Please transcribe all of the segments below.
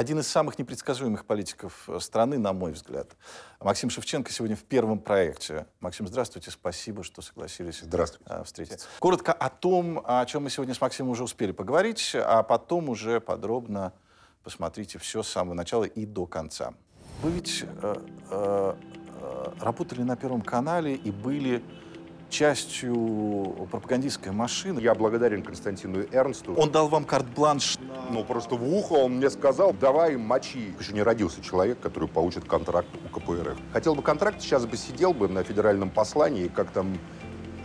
один из самых непредсказуемых политиков э, страны, на мой взгляд. Максим Шевченко сегодня в первом проекте. Максим, здравствуйте, спасибо, что согласились здравствуйте. Э, встретиться. Коротко о том, о чем мы сегодня с Максимом уже успели поговорить, а потом уже подробно посмотрите все с самого начала и до конца. Вы ведь э, э, э работали на Первом канале и были частью пропагандистской машины. Я благодарен Константину Эрнсту. Он дал вам карт-бланш. Ну, просто в ухо он мне сказал, давай мочи. Еще не родился человек, который получит контракт у КПРФ. Хотел бы контракт, сейчас бы сидел бы на федеральном послании, как там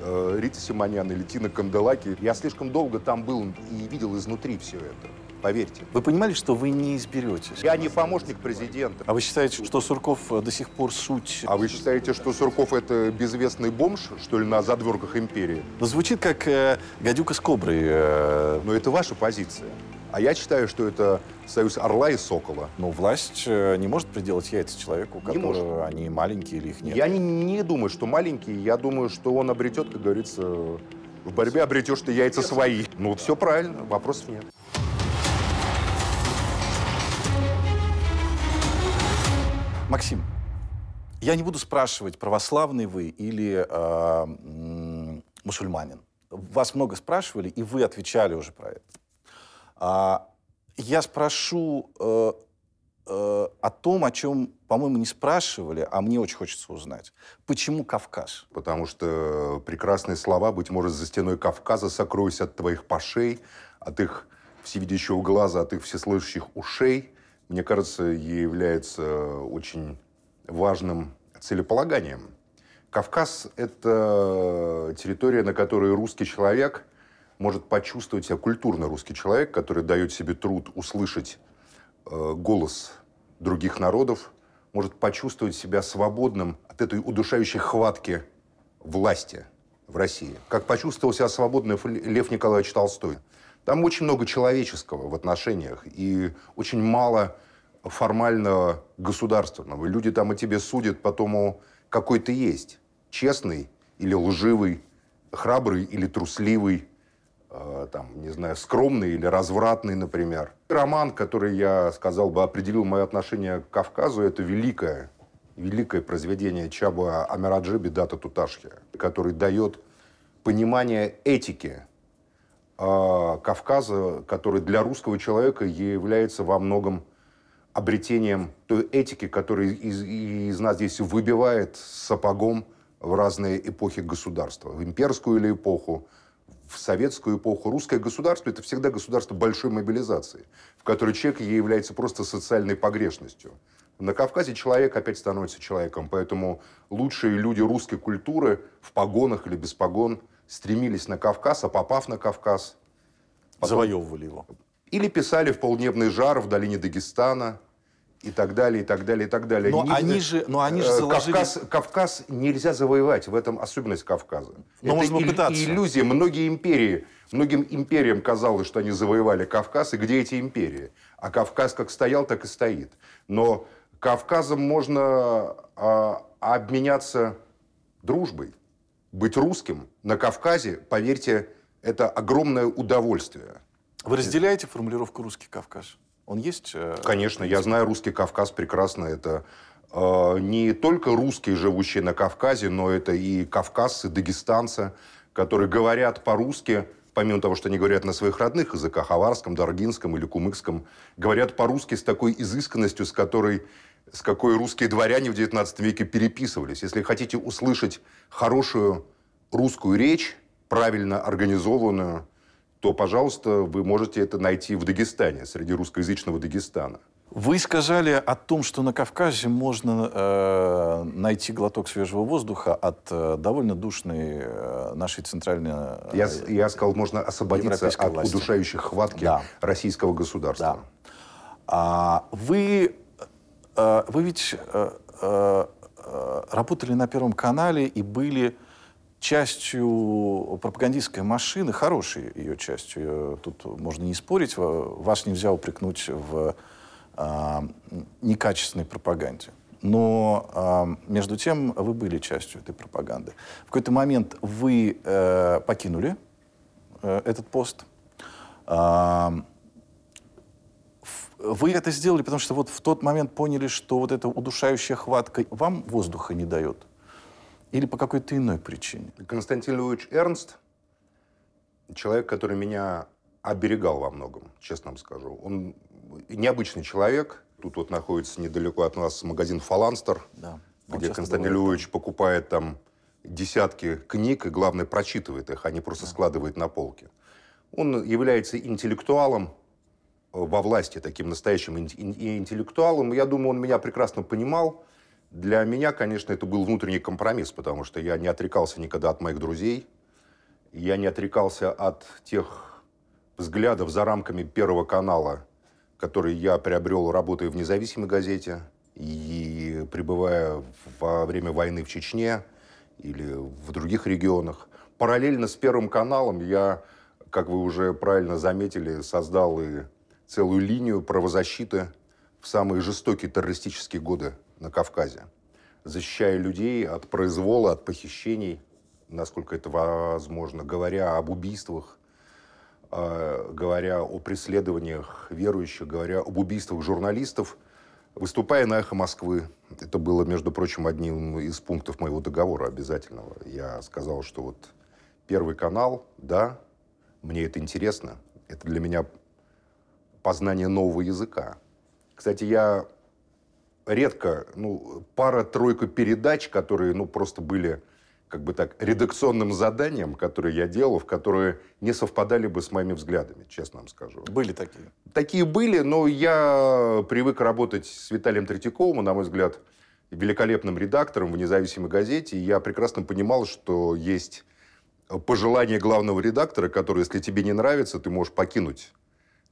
э, Рита Симонян или Тина Канделаки. Я слишком долго там был и видел изнутри все это поверьте. Вы понимали, что вы не изберетесь? Я не помощник президента. А вы считаете, что Сурков э, до сих пор суть... А вы считаете, что Сурков это безвестный бомж, что ли, на задворках империи? Ну, звучит как э, гадюка с коброй. Э... Но это ваша позиция. А я считаю, что это союз орла и сокола. Но власть э, не может приделать яйца человеку, у которого они маленькие или их нет. Я не, не думаю, что маленькие. Я думаю, что он обретет, как говорится, в борьбе обретешь ты яйца свои. Ну, все правильно, вопросов нет. Максим, я не буду спрашивать, православный вы или э, мусульманин. Вас много спрашивали, и вы отвечали уже про это. А, я спрошу э, э, о том, о чем, по-моему, не спрашивали, а мне очень хочется узнать. Почему Кавказ? Потому что прекрасные слова, быть может, за стеной Кавказа сокроюсь от твоих пашей, от их всевидящего глаза, от их всеслышащих ушей – мне кажется, является очень важным целеполаганием. Кавказ – это территория, на которой русский человек может почувствовать себя, культурно русский человек, который дает себе труд услышать э, голос других народов, может почувствовать себя свободным от этой удушающей хватки власти в России. Как почувствовал себя свободным Лев Николаевич Толстой. Там очень много человеческого в отношениях и очень мало формального государственного. Люди там о тебе судят по тому, какой ты есть. Честный или лживый, храбрый или трусливый, э, там, не знаю, скромный или развратный, например. Роман, который, я сказал бы, определил мое отношение к Кавказу, это великое, великое произведение Чаба Амираджи Бедата Туташхи, который дает понимание этики Кавказа, который для русского человека является во многом обретением той этики, которая из, из нас здесь выбивает сапогом в разные эпохи государства. В имперскую или эпоху, в советскую эпоху. Русское государство – это всегда государство большой мобилизации, в которой человек является просто социальной погрешностью. На Кавказе человек опять становится человеком, поэтому лучшие люди русской культуры в погонах или без погон стремились на Кавказ, а попав на Кавказ... Потом... Завоевывали его. Или писали в полдневный жар в долине Дагестана, и так далее, и так далее, и так далее. Но не, они же, но они же э, заложили... Кавказ, Кавказ нельзя завоевать, в этом особенность Кавказа. Но Это можно попытаться. иллюзия. Многие империи, многим империям казалось, что они завоевали Кавказ, и где эти империи? А Кавказ как стоял, так и стоит. Но Кавказом можно а, обменяться дружбой. Быть русским на Кавказе, поверьте, это огромное удовольствие. Вы разделяете формулировку «русский Кавказ»? Он есть? Э, Конечно, я знаю русский Кавказ прекрасно. Это э, не только русские, живущие на Кавказе, но это и кавказцы, дагестанцы, которые говорят по-русски, помимо того, что они говорят на своих родных языках, аварском, даргинском или кумыкском, говорят по-русски с такой изысканностью, с которой с какой русские дворяне в XIX веке переписывались. Если хотите услышать хорошую русскую речь, правильно организованную, то, пожалуйста, вы можете это найти в Дагестане, среди русскоязычного Дагестана. Вы сказали о том, что на Кавказе можно э, найти глоток свежего воздуха от э, довольно душной э, нашей центральной... Э, я, я сказал, можно освободиться от власти. удушающих хватки да. российского государства. Да. А, вы, вы ведь э, э, э работали на Первом канале и были частью пропагандистской машины, хорошей ее частью, тут можно не спорить, вас нельзя упрекнуть в э, некачественной пропаганде. Но э, между тем вы были частью этой пропаганды. В какой-то момент вы э, покинули э, этот пост. Вы это сделали, потому что вот в тот момент поняли, что вот эта удушающая хватка вам воздуха не дает? Или по какой-то иной причине? Константин Львович Эрнст – человек, который меня оберегал во многом, честно вам скажу. Он необычный человек. Тут вот находится недалеко от нас магазин «Фаланстер», Да. Он где Константин бывает Львович покупает там десятки книг и, главное, прочитывает их, а не просто складывает на полке. Он является интеллектуалом во власти, таким настоящим ин- ин- интеллектуалом. Я думаю, он меня прекрасно понимал. Для меня, конечно, это был внутренний компромисс, потому что я не отрекался никогда от моих друзей. Я не отрекался от тех взглядов за рамками Первого канала, которые я приобрел, работая в независимой газете и пребывая во время войны в Чечне или в других регионах. Параллельно с Первым каналом я, как вы уже правильно заметили, создал и целую линию правозащиты в самые жестокие террористические годы на Кавказе, защищая людей от произвола, от похищений, насколько это возможно, говоря об убийствах, э, говоря о преследованиях верующих, говоря об убийствах журналистов, выступая на «Эхо Москвы». Это было, между прочим, одним из пунктов моего договора обязательного. Я сказал, что вот Первый канал, да, мне это интересно. Это для меня познание нового языка. Кстати, я редко, ну, пара-тройка передач, которые, ну, просто были, как бы так, редакционным заданием, которые я делал, в которые не совпадали бы с моими взглядами, честно вам скажу. Были такие. Такие были, но я привык работать с Виталием Третьяковым, на мой взгляд, великолепным редактором в независимой газете. И я прекрасно понимал, что есть пожелание главного редактора, которое, если тебе не нравится, ты можешь покинуть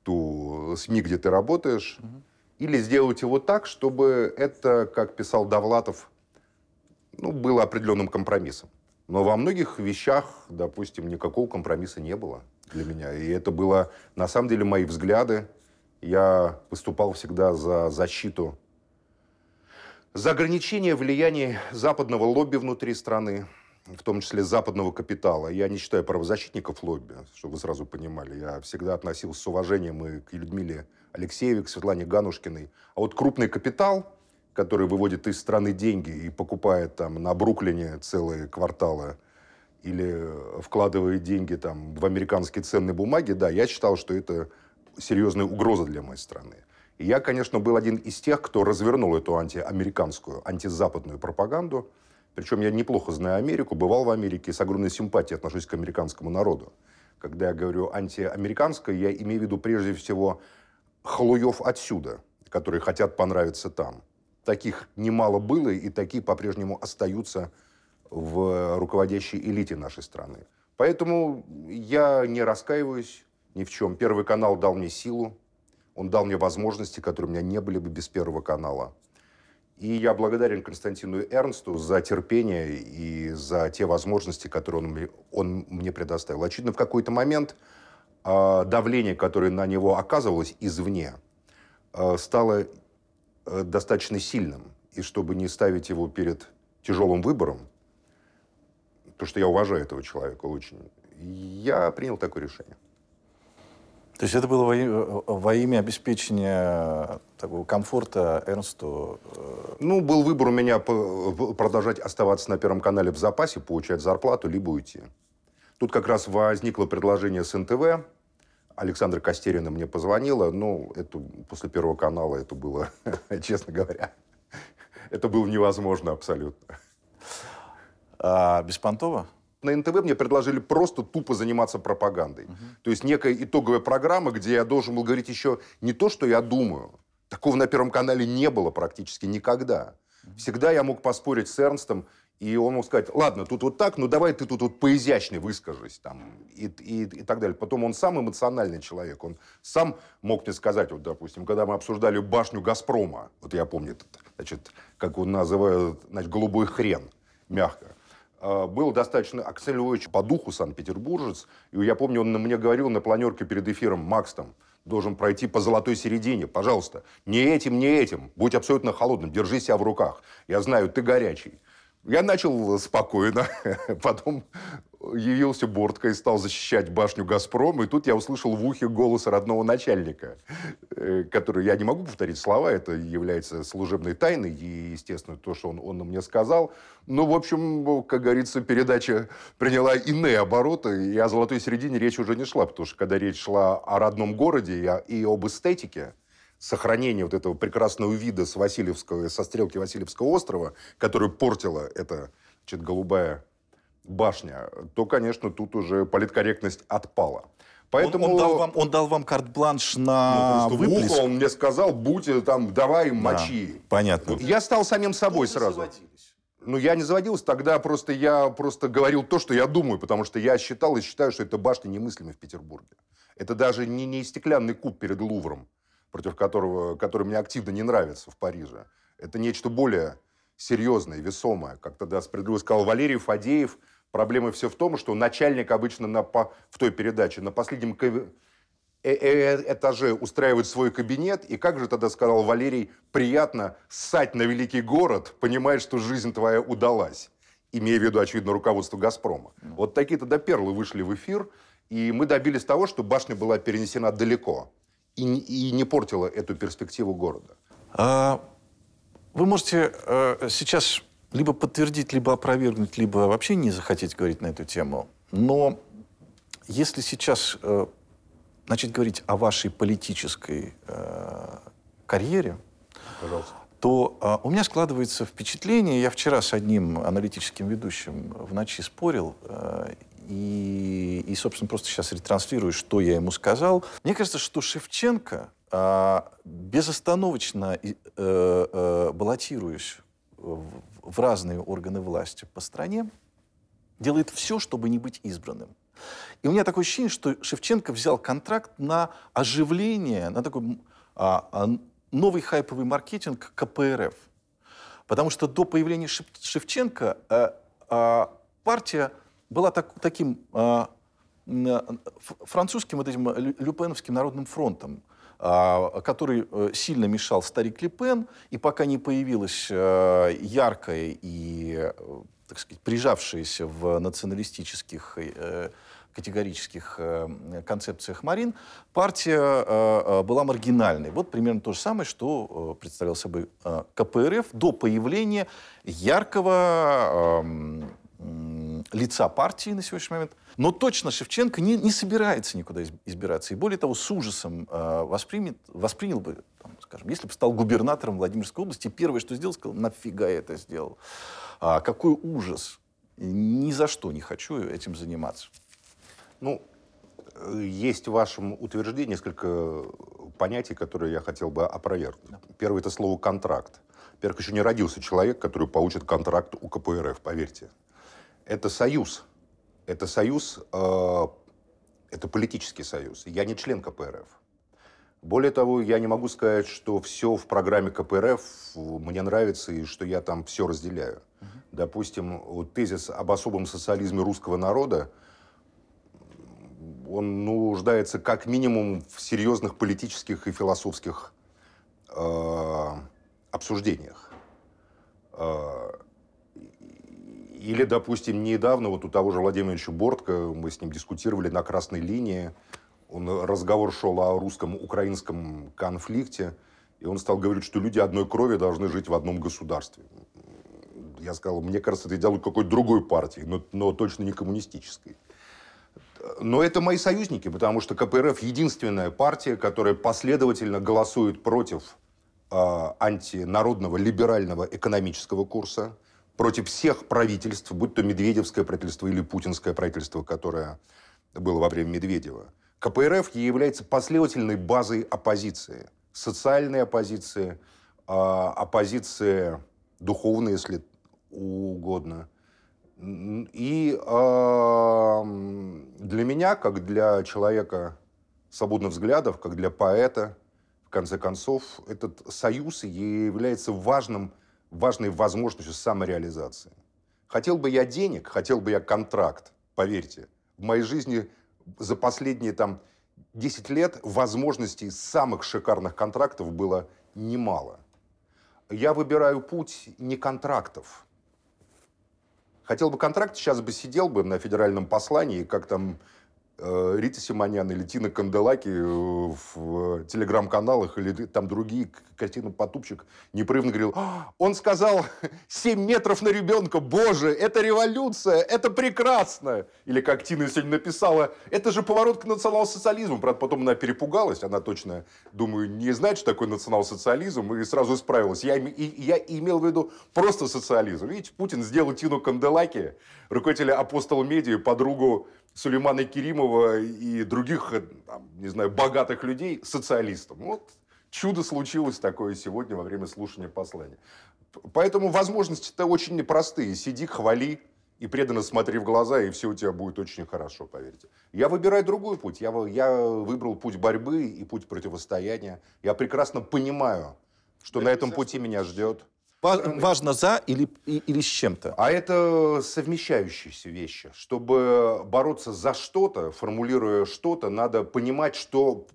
ту СМИ, где ты работаешь, или сделать его так, чтобы это, как писал Довлатов, ну, было определенным компромиссом. Но во многих вещах, допустим, никакого компромисса не было для меня. И это было, на самом деле, мои взгляды. Я выступал всегда за защиту, за ограничение влияния западного лобби внутри страны, в том числе западного капитала. Я не считаю правозащитников лобби, чтобы вы сразу понимали. Я всегда относился с уважением и к Людмиле Алексеевой, к Светлане Ганушкиной. А вот крупный капитал, который выводит из страны деньги и покупает там на Бруклине целые кварталы или вкладывает деньги там в американские ценные бумаги, да, я считал, что это серьезная угроза для моей страны. И я, конечно, был один из тех, кто развернул эту антиамериканскую, антизападную пропаганду. Причем я неплохо знаю Америку, бывал в Америке и с огромной симпатией отношусь к американскому народу. Когда я говорю антиамериканское, я имею в виду прежде всего халуев отсюда, которые хотят понравиться там. Таких немало было, и такие по-прежнему остаются в руководящей элите нашей страны. Поэтому я не раскаиваюсь ни в чем. Первый канал дал мне силу, он дал мне возможности, которые у меня не были бы без Первого канала. И я благодарен Константину Эрнсту за терпение и за те возможности, которые он мне, он мне предоставил. Очевидно, в какой-то момент э, давление, которое на него оказывалось извне, э, стало э, достаточно сильным. И чтобы не ставить его перед тяжелым выбором, потому что я уважаю этого человека очень, я принял такое решение. То есть это было во, и- во имя обеспечения такого комфорта Эрнсту? э, Ну, был выбор у меня продолжать оставаться на Первом канале в запасе, получать зарплату, либо уйти. Тут как раз возникло предложение с НТВ. Александра Костерина мне позвонила. Ну, это после Первого канала это было, честно говоря, это было невозможно абсолютно. А Беспонтова? На НТВ мне предложили просто тупо заниматься пропагандой. То есть некая итоговая программа, где я должен был говорить еще не то, что я думаю. Такого на Первом канале не было практически никогда. Всегда я мог поспорить с Эрнстом, и он мог сказать, ладно, тут вот так, ну давай ты тут вот поизящней выскажись. Там, и, и, и так далее. Потом он сам эмоциональный человек. Он сам мог мне сказать, вот, допустим, когда мы обсуждали башню «Газпрома», вот я помню, значит, как он называют, значит, «голубой хрен», мягко был достаточно Львович по духу санкт-петербуржец. И я помню, он мне говорил на планерке перед эфиром, Макс там должен пройти по золотой середине, пожалуйста. Не этим, не этим. Будь абсолютно холодным, держи себя в руках. Я знаю, ты горячий. Я начал спокойно, потом явился Бортко и стал защищать башню «Газпром», и тут я услышал в ухе голос родного начальника, э, который, я не могу повторить слова, это является служебной тайной, и, естественно, то, что он, он мне сказал. Но, в общем, как говорится, передача приняла иные обороты, и о золотой середине речь уже не шла, потому что когда речь шла о родном городе и об эстетике, сохранение вот этого прекрасного вида с Васильевского, со стрелки Васильевского острова, который портила эта значит, голубая башня, то, конечно, тут уже политкорректность отпала. Поэтому... Он, он, дал вам, он дал вам карт-бланш на ну, выплеск? ухо он мне сказал, будь э, там, давай, мочи. понятно. Я стал самим собой сразу. Ну, я не заводился, тогда просто я просто говорил то, что я думаю, потому что я считал и считаю, что это башня немыслимая в Петербурге. Это даже не, не стеклянный куб перед Лувром, против которого, который мне активно не нравится в Париже. Это нечто более серьезное, весомое. Как тогда справедливо сказал Валерий Фадеев – Проблема все в том, что начальник обычно на, по, в той передаче на последнем э, э, этаже устраивает свой кабинет, и как же тогда сказал Валерий, приятно ссать на великий город, понимая, что жизнь твоя удалась, имея в виду, очевидно, руководство «Газпрома». Mm. Вот такие тогда перлы вышли в эфир, и мы добились того, что башня была перенесена далеко и, и не портила эту перспективу города. А, вы можете э, сейчас либо подтвердить, либо опровергнуть, либо вообще не захотеть говорить на эту тему. Но если сейчас э, начать говорить о вашей политической э, карьере, Пожалуйста. то э, у меня складывается впечатление, я вчера с одним аналитическим ведущим в ночи спорил, э, и, и, собственно, просто сейчас ретранслирую, что я ему сказал. Мне кажется, что Шевченко, э, безостановочно э, э, баллотируясь в разные органы власти по стране, делает все, чтобы не быть избранным. И у меня такое ощущение, что Шевченко взял контракт на оживление, на такой а, а, новый хайповый маркетинг КПРФ. Потому что до появления Шевченко а, а, партия была так, таким а, французским вот этим люпеновским народным фронтом. А, который э, сильно мешал старик Лепен, и пока не появилась э, яркая и, э, так сказать, прижавшаяся в националистических категорических концепциях Марин, партия была маргинальной. Вот примерно то же самое, что представлял собой КПРФ до появления яркого лица партии на сегодняшний момент, но точно Шевченко не, не собирается никуда избираться. И более того, с ужасом э, воспримет, воспринял бы, там, скажем, если бы стал губернатором Владимирской области, первое, что сделал, сказал, нафига я это сделал. А, какой ужас. Ни за что не хочу этим заниматься. Ну, есть в вашем утверждении несколько понятий, которые я хотел бы опровергнуть. Да. Первое – это слово «контракт». Во-первых, еще не родился человек, который получит контракт у КПРФ, поверьте. Это союз – это союз, э, это политический союз. Я не член КПРФ. Более того, я не могу сказать, что все в программе КПРФ мне нравится и что я там все разделяю. Угу. Допустим, вот тезис об особом социализме русского народа, он нуждается как минимум в серьезных политических и философских э, обсуждениях. Э, или, допустим, недавно вот у того же Владимира Бортко мы с ним дискутировали на красной линии. Он, разговор шел о русско-украинском конфликте. И он стал говорить, что люди одной крови должны жить в одном государстве. Я сказал, мне кажется, это идеал какой-то другой партии, но, но точно не коммунистической. Но это мои союзники, потому что КПРФ единственная партия, которая последовательно голосует против э, антинародного либерального экономического курса, против всех правительств, будь то Медведевское правительство или Путинское правительство, которое было во время Медведева. КПРФ является последовательной базой оппозиции. Социальной оппозиции, а, оппозиции духовной, если угодно. И а, для меня, как для человека свободных взглядов, как для поэта, в конце концов, этот союз является важным важной возможностью самореализации. Хотел бы я денег, хотел бы я контракт, поверьте. В моей жизни за последние там 10 лет возможностей самых шикарных контрактов было немало. Я выбираю путь не контрактов, Хотел бы контракт, сейчас бы сидел бы на федеральном послании, как там Рита Симонян или Тина Канделаки э, в телеграм-каналах или там другие, Картина Потупчик, непрерывно говорил, «А, он сказал 7 метров на ребенка, боже, это революция, это прекрасно. Или как Тина сегодня написала, это же поворот к национал-социализму. Правда, потом она перепугалась, она точно, думаю, не знает, что такое национал-социализм, и сразу исправилась. Я, я имел в виду просто социализм. Видите, Путин сделал Тину Канделаки, руководителя апостол медиа, подругу Сулеймана Керимова и других, там, не знаю, богатых людей социалистом. Вот чудо случилось такое сегодня во время слушания послания. Поэтому возможности-то очень непростые. Сиди, хвали и преданно смотри в глаза, и все у тебя будет очень хорошо, поверьте. Я выбираю другой путь. Я, я выбрал путь борьбы и путь противостояния. Я прекрасно понимаю, что Это на этом пути меня ждет. Важно за или, или с чем-то. А это совмещающиеся вещи. Чтобы бороться за что-то, формулируя что-то, надо понимать, что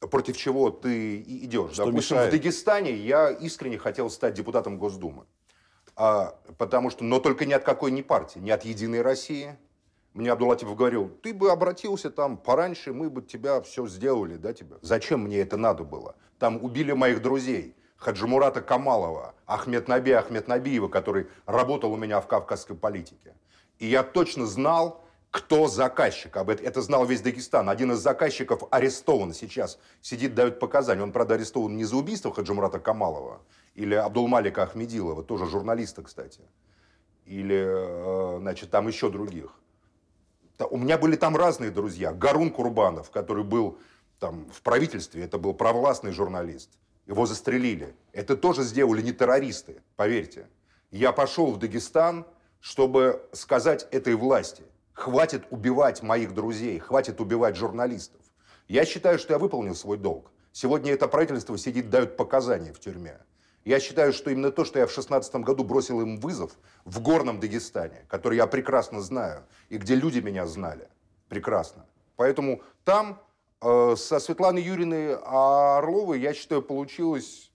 против чего ты идешь. Что Допустим, мешает? в Дагестане я искренне хотел стать депутатом Госдумы. А, потому что, но только ни от какой ни партии, ни от Единой России. Мне Абдулатипов говорил, ты бы обратился там пораньше, мы бы тебя все сделали, да, тебя. Зачем мне это надо было? Там убили моих друзей. Хаджимурата Камалова, Ахмед Наби Ахмед Набиева, который работал у меня в кавказской политике. И я точно знал, кто заказчик. Об этом это знал весь Дагестан. Один из заказчиков арестован сейчас. Сидит, дает показания. Он, правда, арестован не за убийство Хаджимурата Камалова или Абдулмалика Ахмедилова, тоже журналиста, кстати. Или, э, значит, там еще других. У меня были там разные друзья. Гарун Курбанов, который был там в правительстве, это был провластный журналист. Его застрелили. Это тоже сделали не террористы, поверьте. Я пошел в Дагестан, чтобы сказать этой власти, хватит убивать моих друзей, хватит убивать журналистов. Я считаю, что я выполнил свой долг. Сегодня это правительство сидит, дает показания в тюрьме. Я считаю, что именно то, что я в 2016 году бросил им вызов в горном Дагестане, который я прекрасно знаю, и где люди меня знали прекрасно. Поэтому там со Светланой Юриной Орловой, я считаю, получилось...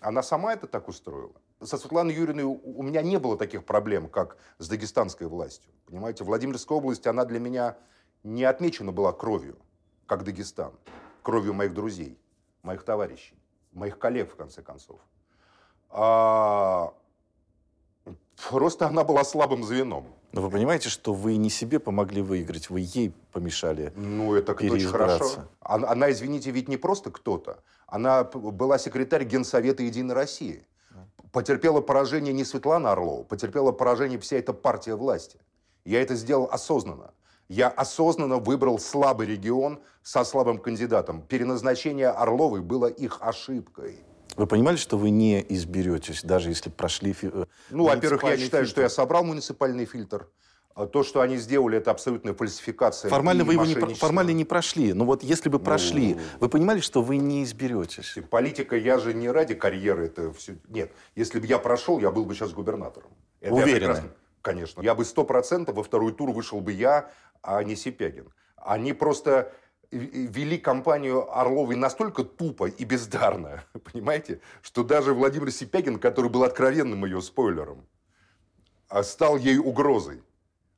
Она сама это так устроила. Со Светланой Юриной у меня не было таких проблем, как с дагестанской властью. Понимаете, Владимирская область, она для меня не отмечена была кровью, как Дагестан. Кровью моих друзей, моих товарищей, моих коллег, в конце концов. А Просто она была слабым звеном. Но вы понимаете, что вы не себе помогли выиграть, вы ей помешали Ну, это очень хорошо. Она, она, извините, ведь не просто кто-то. Она была секретарь Генсовета Единой России. Потерпела поражение не Светлана Орлова, потерпела поражение вся эта партия власти. Я это сделал осознанно. Я осознанно выбрал слабый регион со слабым кандидатом. Переназначение Орловой было их ошибкой. Вы понимали, что вы не изберетесь, даже если прошли э, Ну, во-первых, я считаю, фильтр. что я собрал муниципальный фильтр. А то, что они сделали, это абсолютная фальсификация. Формально вы его не, формально не прошли. Но вот если бы ну, прошли, вы понимали, что вы не изберетесь? Политика, я же не ради карьеры это все. Нет, если бы я прошел, я был бы сейчас губернатором. Это Уверены? Конечно. Я бы сто процентов во второй тур вышел бы я, а не Сипягин. Они просто вели кампанию Орловой настолько тупо и бездарно, понимаете, что даже Владимир Сипягин, который был откровенным ее спойлером, а, стал ей угрозой.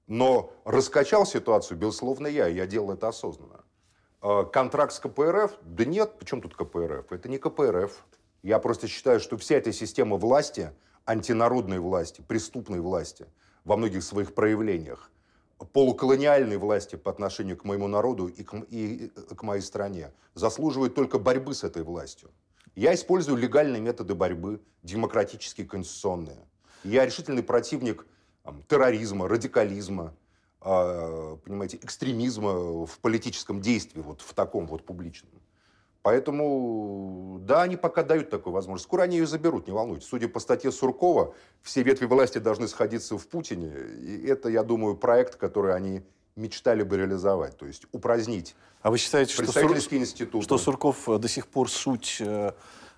Но раскачал ситуацию, безусловно, я. Я делал это осознанно. А, контракт с КПРФ? Да нет, почему тут КПРФ? Это не КПРФ. Я просто считаю, что вся эта система власти, антинародной власти, преступной власти во многих своих проявлениях, полуколониальной власти по отношению к моему народу и к, и к моей стране заслуживает только борьбы с этой властью. Я использую легальные методы борьбы, демократические, конституционные. Я решительный противник там, терроризма, радикализма, э, понимаете, экстремизма в политическом действии, вот в таком вот публичном. Поэтому, да, они пока дают такую возможность. Скоро они ее заберут, не волнуйтесь. Судя по статье Суркова, все ветви власти должны сходиться в Путине. И это, я думаю, проект, который они мечтали бы реализовать. То есть упразднить а вы считаете, что, Сур... что Сурков до сих пор суть э,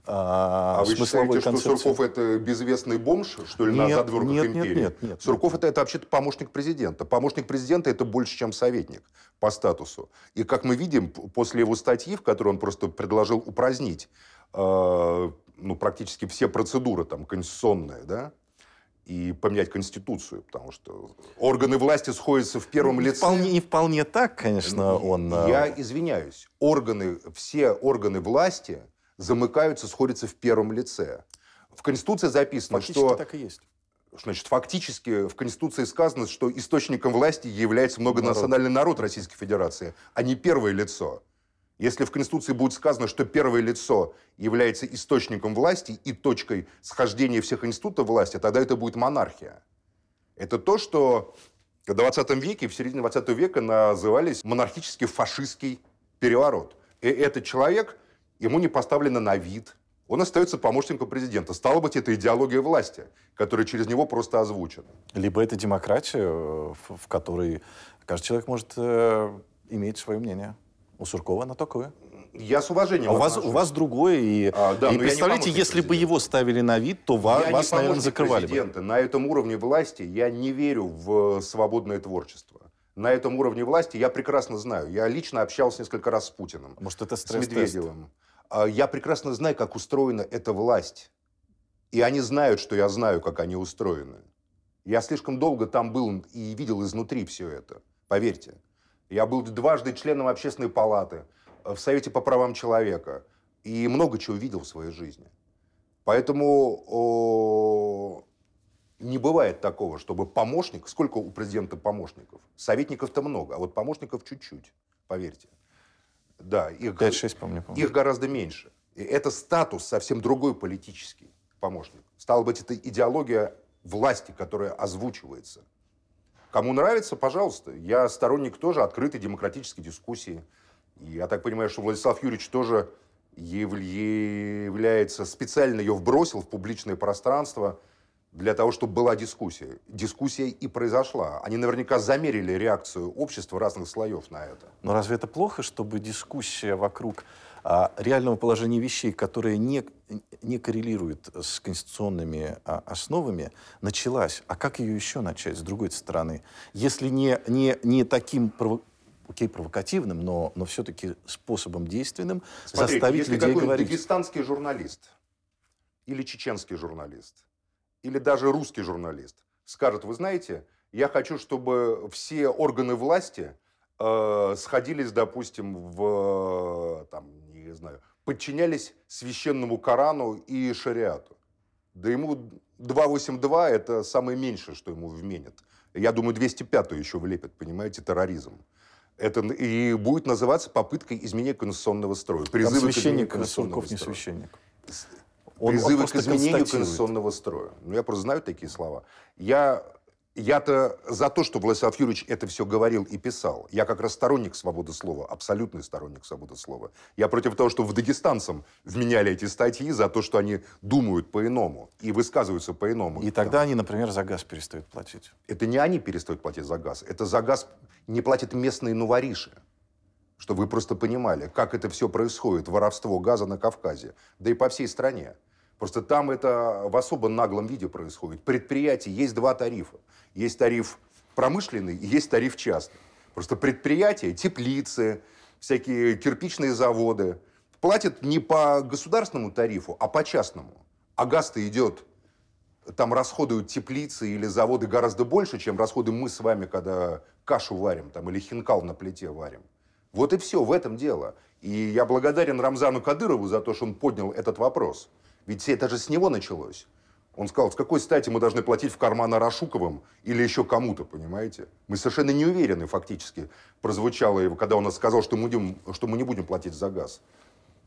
а, а вы считаете, концепции. что Сурков это безвестный бомж, что ли, нет, на задворках нет, империи? Нет, нет, нет. Сурков это, это вообще-то помощник президента. Помощник президента это больше, чем советник по статусу. И как мы видим, после его статьи, в которой он просто предложил упразднить э, ну, практически все процедуры там, конституционные, да, и поменять Конституцию, потому что органы власти сходятся в первом Не лице. вполне, не вполне так, конечно, он... э, Я извиняюсь. Органы, все органы власти замыкаются, сходятся в первом лице. В Конституции записано, Фактически что... так и есть. Значит, фактически в Конституции сказано, что источником власти является многонациональный народ Российской Федерации, а не первое лицо. Если в Конституции будет сказано, что первое лицо является источником власти и точкой схождения всех институтов власти, тогда это будет монархия. Это то, что в 20 веке, в середине 20 века назывались монархический фашистский переворот. И этот человек, ему не поставлено на вид, он остается помощником президента. Стало быть, это идеология власти, которая через него просто озвучена. Либо это демократия, э, в, которой каждый человек может э, иметь свое мнение. У Суркова оно такое. Я с уважением А у вас, у вас другое. И, А, да, и представляете, если бы президента. его ставили на вид, то ва- Я вас, наверное, закрывали бы. президента. На этом уровне власти я не верю в свободное творчество. На этом уровне власти я прекрасно знаю. Я лично общался несколько раз с Путиным, Может, это с стресс-тест? Медведевым. А Я прекрасно знаю, как устроена эта власть. И они знают, что я знаю, как они устроены. Я слишком долго там был и видел изнутри все это. Поверьте. Я был дважды членом общественной палаты, э, в Совете по правам человека. И много чего видел в своей жизни. Поэтому о, не бывает такого, чтобы помощник... Сколько у президента помощников? Советников-то много, а вот помощников чуть-чуть, поверьте. Да, их, 5-6, помню, помню. их гораздо меньше. И это статус совсем другой политический помощник. Стало быть, это идеология власти, которая озвучивается. Кому нравится, пожалуйста. Я сторонник тоже открытой демократической дискуссии. И я так понимаю, что Владислав Юрьевич тоже яв- является, специально ее вбросил в публичное пространство для того, чтобы была дискуссия. Дискуссия и произошла. Они наверняка замерили реакцию общества разных слоев на это. Но разве это плохо, чтобы дискуссия вокруг а, реального положения вещей, которое не, не коррелирует с конституционными а, основами, началась? А как ее еще начать, с другой стороны? Если не, не, не таким прово- окей, провокативным, но, но все-таки способом действенным Смотрите, заставить людей говорить. дагестанский журналист или чеченский журналист или даже русский журналист скажет, вы знаете, я хочу, чтобы все органы власти э, сходились, допустим, в, э, там, не знаю, подчинялись священному Корану и шариату. Да ему 282 – это самое меньшее, что ему вменят. Я думаю, 205 еще влепят, понимаете, терроризм. Это и будет называться попыткой изменения конституционного строя. Там Призывы изменению священник Сурков не строя. священник. Он- он Призывы к просто изменению конституционного строя. Ну, я просто знаю такие слова. Я, я-то за то, что Владислав Юрьевич это все говорил и писал. Я как раз сторонник свободы слова, абсолютный сторонник свободы слова. Я против того, что в дагестанцам вменяли эти статьи за то, что они думают по-иному и высказываются по-иному. И тогда они, например, за газ перестают платить. Это не они перестают платить за газ. Это за газ не платят местные новориши. Чтобы вы просто понимали, как это все происходит, воровство газа на Кавказе, да и по всей стране. Просто там это в особо наглом виде происходит. Предприятий есть два тарифа. Есть тариф промышленный есть тариф частный. Просто предприятия, теплицы, всякие кирпичные заводы платят не по государственному тарифу, а по частному. А газ-то идет там расходуют теплицы или заводы гораздо больше, чем расходуем мы с вами, когда кашу варим там, или хинкал на плите варим. Вот и все, в этом дело. И я благодарен Рамзану Кадырову за то, что он поднял этот вопрос. Ведь это же с него началось. Он сказал, с какой стати мы должны платить в карман Арашуковым или еще кому-то, понимаете? Мы совершенно не уверены, фактически, прозвучало его, когда он сказал, что мы, будем, что мы не будем платить за газ.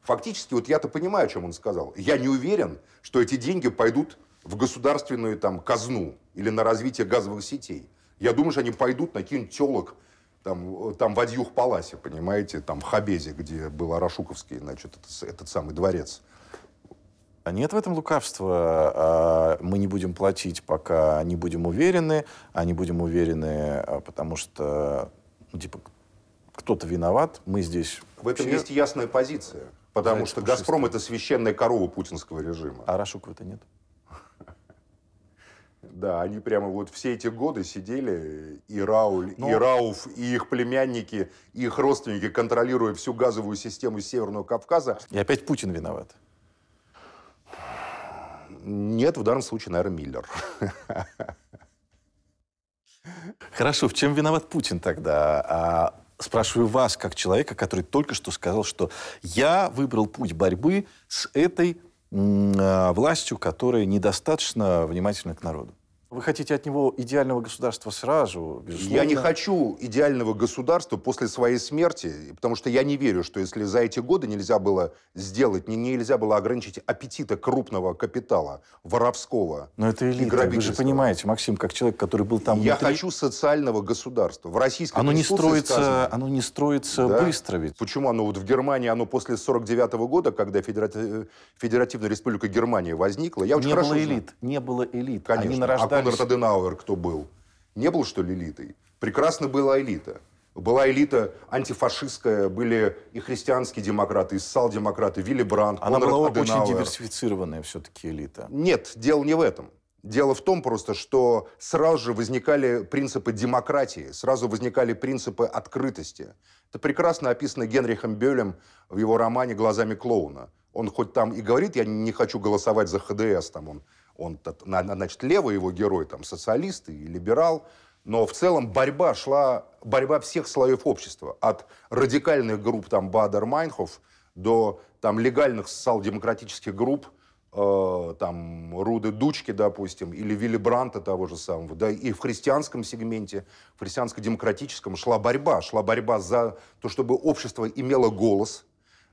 Фактически, вот я-то понимаю, о чем он сказал. Я не уверен, что эти деньги пойдут в государственную там, казну или на развитие газовых сетей. Я думаю, что они пойдут на каких-нибудь телок там, там в Адьюх-Паласе, понимаете, там в Хабезе, где был Арашуковский, значит, этот, этот самый дворец. А нет в этом лукавства. а, Мы не будем платить, пока не будем уверены, а не будем уверены, а, потому что, ну, типа, кто-то виноват, мы здесь... В этом есть ясная позиция. Потому Зайцы что. «Газпром» — это священная корова путинского режима. А Рашукова-то нет. Да, они прямо вот все эти годы сидели, и Рауль, и Ну- Рауф, и их племянники, и их родственники, контролируя всю газовую систему Северного Кавказа. И опять Путин виноват. Нет, в данном случае, наверное, Миллер. Хорошо, в чем виноват Путин тогда? А, спрашиваю вас, как человека, который только что сказал, что я выбрал путь борьбы с этой властью, которая недостаточно внимательна к народу. Вы хотите от него идеального государства сразу, безусловно. Я не хочу идеального государства после своей смерти, потому что я не верю, что если за эти годы нельзя было сделать, не, нельзя было ограничить аппетита крупного капитала, воровского Но это элита. Вы же понимаете, Максим, как человек, который был там Я внутри, хочу социального государства. В российской оно не строится, сказано- оно не строится Да. быстро ведь. Почему оно вот в Германии, оно после 49 года, когда Федерати- Федеративная Республика Германия возникла, я очень не хорошо было знаю. элит, не было элит. Конечно. Они А нарождались. Конрад Аденауэр кто был? Не был, что ли, элитой? Прекрасно была элита. Была элита антифашистская, были и христианские демократы, и социал-демократы, Вилли Брандт, Она Конрад была очень Аденауэр. диверсифицированная все-таки элита. Нет, дело не в этом. Дело в том просто, что сразу же возникали принципы демократии, сразу возникали принципы открытости. Это прекрасно описано Генрихом Бёлем в его романе «Глазами клоуна». Он хоть там и говорит, я не хочу голосовать за ХДС, там он, он значит, левый его герой, там, социалист и либерал, но в целом борьба шла, борьба всех слоев общества, от радикальных групп, там, Баадер, Майнхоф, до там, легальных социал-демократических групп, э, там, Руди Дучке, допустим, или Вилли Бранта того же самого, да, и в христианском сегменте, в христианско-демократическом шла борьба, шла борьба за то, чтобы общество имело голос,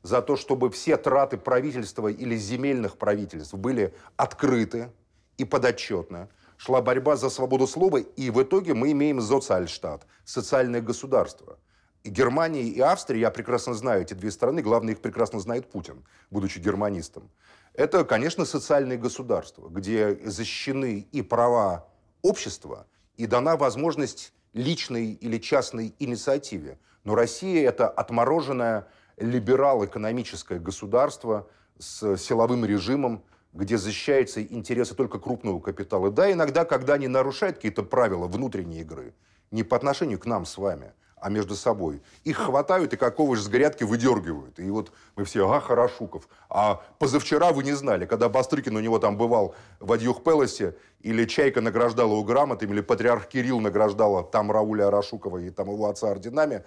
за то, чтобы все траты правительства или земельных правительств были открыты и подотчетны. Шла борьба за свободу слова, и в итоге мы имеем социальштат, социальное государство. И Германия, и Австрия, я прекрасно знаю эти две страны, главное, их прекрасно знает Путин, будучи германистом. Это, конечно, социальное государство, где защищены и права общества, и дана возможность личной или частной инициативе. Но Россия – это отмороженное либерал-экономическое государство с силовым режимом, где защищаются интересы только крупного капитала. Да, иногда, когда они нарушают какие-то правила внутренней игры, не по отношению к нам с вами, а между собой. Их хватают и какого же с грядки выдергивают. И вот мы все, ага, Хорошуков. А позавчера вы не знали, когда Бастрыкин у него там бывал в Адьюх Пелосе, или Чайка награждала его грамотами, или Патриарх Кирилл награждала там Рауля Арашукова и там его отца орденами,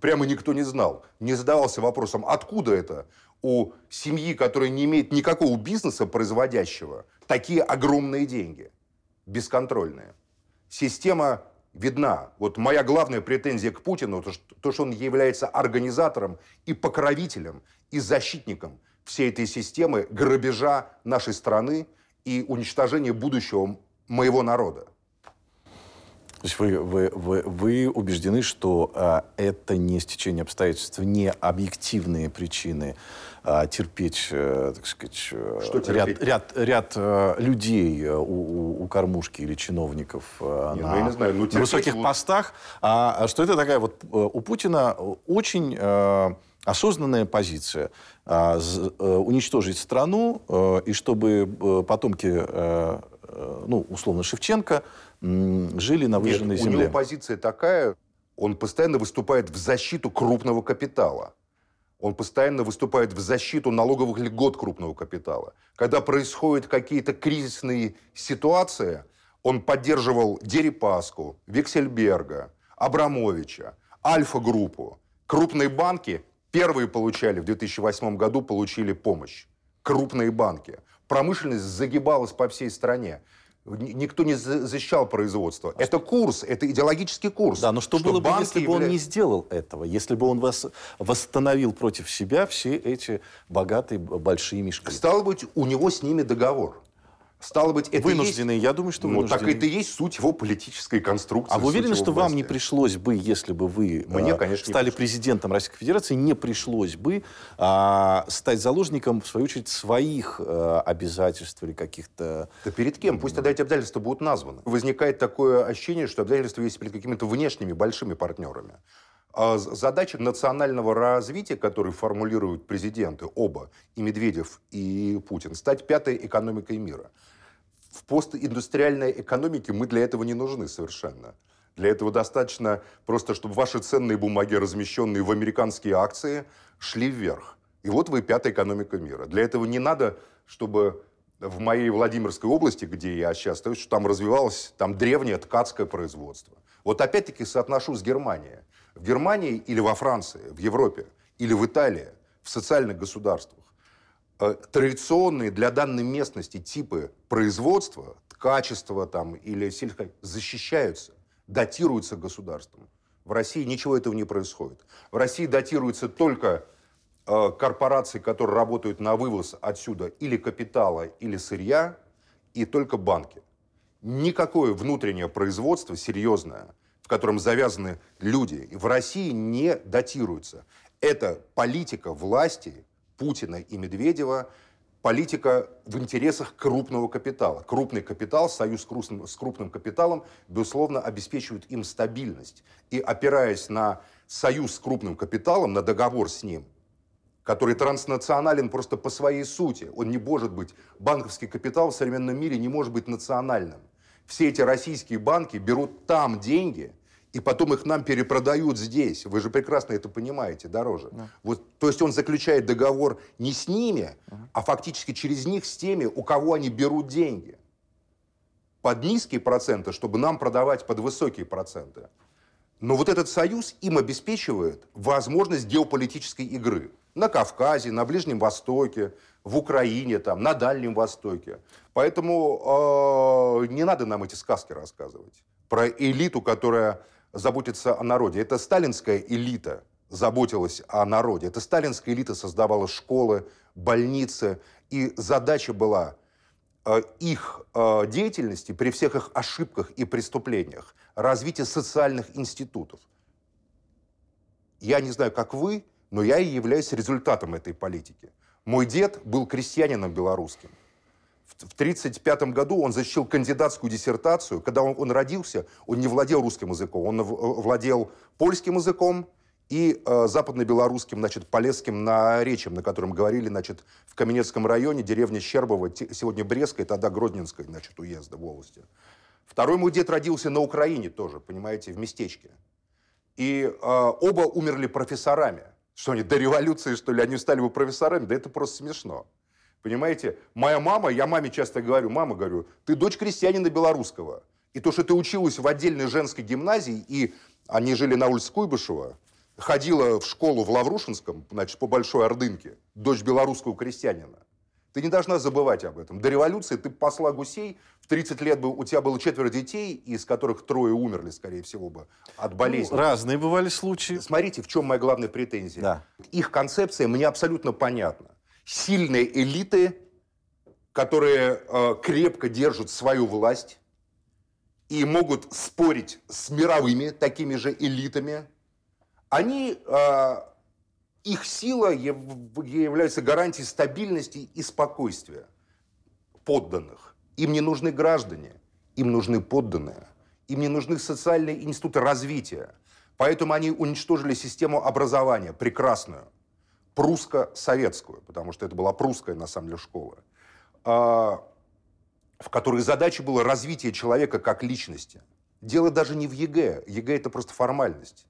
прямо никто не знал. Не задавался вопросом, откуда это у семьи, которая не имеет никакого бизнеса производящего, такие огромные деньги, бесконтрольные. Система видна. Вот моя главная претензия к Путину, то, что, то, что он является организатором и покровителем, и защитником всей этой системы грабежа нашей страны и уничтожения будущего моего народа. То есть вы, вы, вы, вы убеждены, что а, это не стечение обстоятельств, не объективные причины а, терпеть, э, так сказать, э, Что ряд, терпеть? ряд, ряд э, людей у, у- у кормушки или чиновников э, Не, ну, на, я не знаю, ну, на высоких вот- постах, а, а что это такая вот у Путина очень э, осознанная позиция а, з- э, уничтожить страну э, и чтобы потомки, ну условно Шевченко, жили на Нет, выжженной у земле. него позиция такая, он постоянно выступает в защиту крупного капитала. Он постоянно выступает в защиту налоговых льгот крупного капитала. Когда происходят какие-то кризисные ситуации, он поддерживал Дерипаску, Виксельберга, Абрамовича, Альфа-группу. Крупные банки первые получали в 2008 году, получили помощь. Крупные банки. Промышленность загибалась по всей стране. Никто не за- защищал производство. Это курс, это идеологический курс. Да, но что, было бы, если бы он явля- не сделал этого? Если бы он вас восстановил против себя все эти богатые большие мешки? Стало быть, у него с ними договор. Стало быть, это и есть- Вынужденные, я думаю, что Ну, так вынужденные. это и есть суть его политической конструкции. А вы уверены, что вам не власти. пришлось бы, если бы вы Мне, э, конечно, не стали президентом Российской Федерации, не пришлось бы а, стать заложником, в свою очередь, своих э, обязательств или каких-то... Да перед кем? Пусть тогда эти обязательства будут названы. Возникает такое ощущение, что обязательства есть перед какими-то внешними большими партнерами. А задача национального развития, которые формулируют президенты, оба, и Медведев, и Путин, стать пятой экономикой мира. В постиндустриальной экономике мы для этого не нужны совершенно. Для этого достаточно просто, чтобы ваши ценные бумаги, размещенные в американские акции, шли вверх. И вот вы пятая экономика мира. Для этого не надо, чтобы в моей Владимирской области, где я сейчас стою, что там развивалось там древнее ткацкое производство. Вот опять-таки соотношу с Германией. В Германии или во Франции, в Европе, или в Италии, в социальных государствах, традиционные для данной местности типы производства, качества там или сельско защищаются, датируются государством. В России ничего этого не происходит. В России датируются только э, корпорации, которые работают на вывоз отсюда или капитала, или сырья, и только банки. Никакое внутреннее производство серьезное, в котором завязаны люди, в России не датируется. Это политика власти Путина и Медведева, политика в интересах крупного капитала. Крупный капитал, союз с крупным, с крупным капиталом, безусловно, обеспечивает им стабильность. И опираясь на союз с крупным капиталом, на договор с ним, который транснационален просто по своей сути. Он не может быть, банковский капитал в современном мире не может быть национальным. Все эти российские банки берут там деньги, и потом их нам перепродают здесь. Вы же прекрасно это понимаете, дороже. Да. Вот, то есть он заключает договор не с ними, uh а фактически через них с теми, у кого они берут деньги. Под низкие проценты, чтобы нам продавать под высокие проценты. Но вот этот союз им обеспечивает возможность геополитической игры на Кавказе, на Ближнем Востоке, в Украине, там, на Дальнем Востоке. Поэтому э, не надо нам эти сказки рассказывать про элиту, которая заботится о народе. Это сталинская элита заботилась о народе. Это сталинская элита создавала школы, больницы. И задача была э, их э, деятельности при всех их ошибках и преступлениях развитие социальных институтов. Я не знаю, как вы, но я и являюсь результатом этой политики. Мой дед был крестьянином белорусским. В 1935 году он защитил кандидатскую диссертацию. Когда он, он родился, он не владел русским языком, он владел польским языком и э, западно-белорусским, значит, полесским наречием, на котором говорили, значит, в Каменецком районе, деревня Щербово, сегодня Брестская, тогда Гродненская, значит, уезда в области. Второй мой дед родился на Украине тоже, понимаете, в местечке. И э, оба умерли профессорами. Что они, до революции, что ли, они стали бы профессорами? Да это просто смешно. Понимаете, моя мама, я маме часто говорю, мама, говорю, ты дочь крестьянина белорусского. И то, что ты училась в отдельной женской гимназии, и они жили на улице Куйбышева, ходила в школу в Лаврушинском, значит, по Большой Ордынке, дочь белорусского крестьянина. Ты не должна забывать об этом. До революции ты посла гусей, в 30 лет бы у тебя было четверо детей, из которых трое умерли, скорее всего, бы от болезни. Ну, разные бывали случаи. Смотрите, в чем моя главная претензия. Да. Их концепция мне абсолютно понятна сильные элиты, которые э, крепко держат свою власть и могут спорить с мировыми такими же элитами, они, э, их сила является гарантией стабильности и спокойствия подданных. Им не нужны граждане, им нужны подданные, им не нужны социальные институты развития. Поэтому они уничтожили систему образования, прекрасную прусско-советскую, потому что это была прусская, на самом деле, школа, а, в которой задача была развитие человека как личности. Дело даже не в ЕГЭ. ЕГЭ – это просто формальность.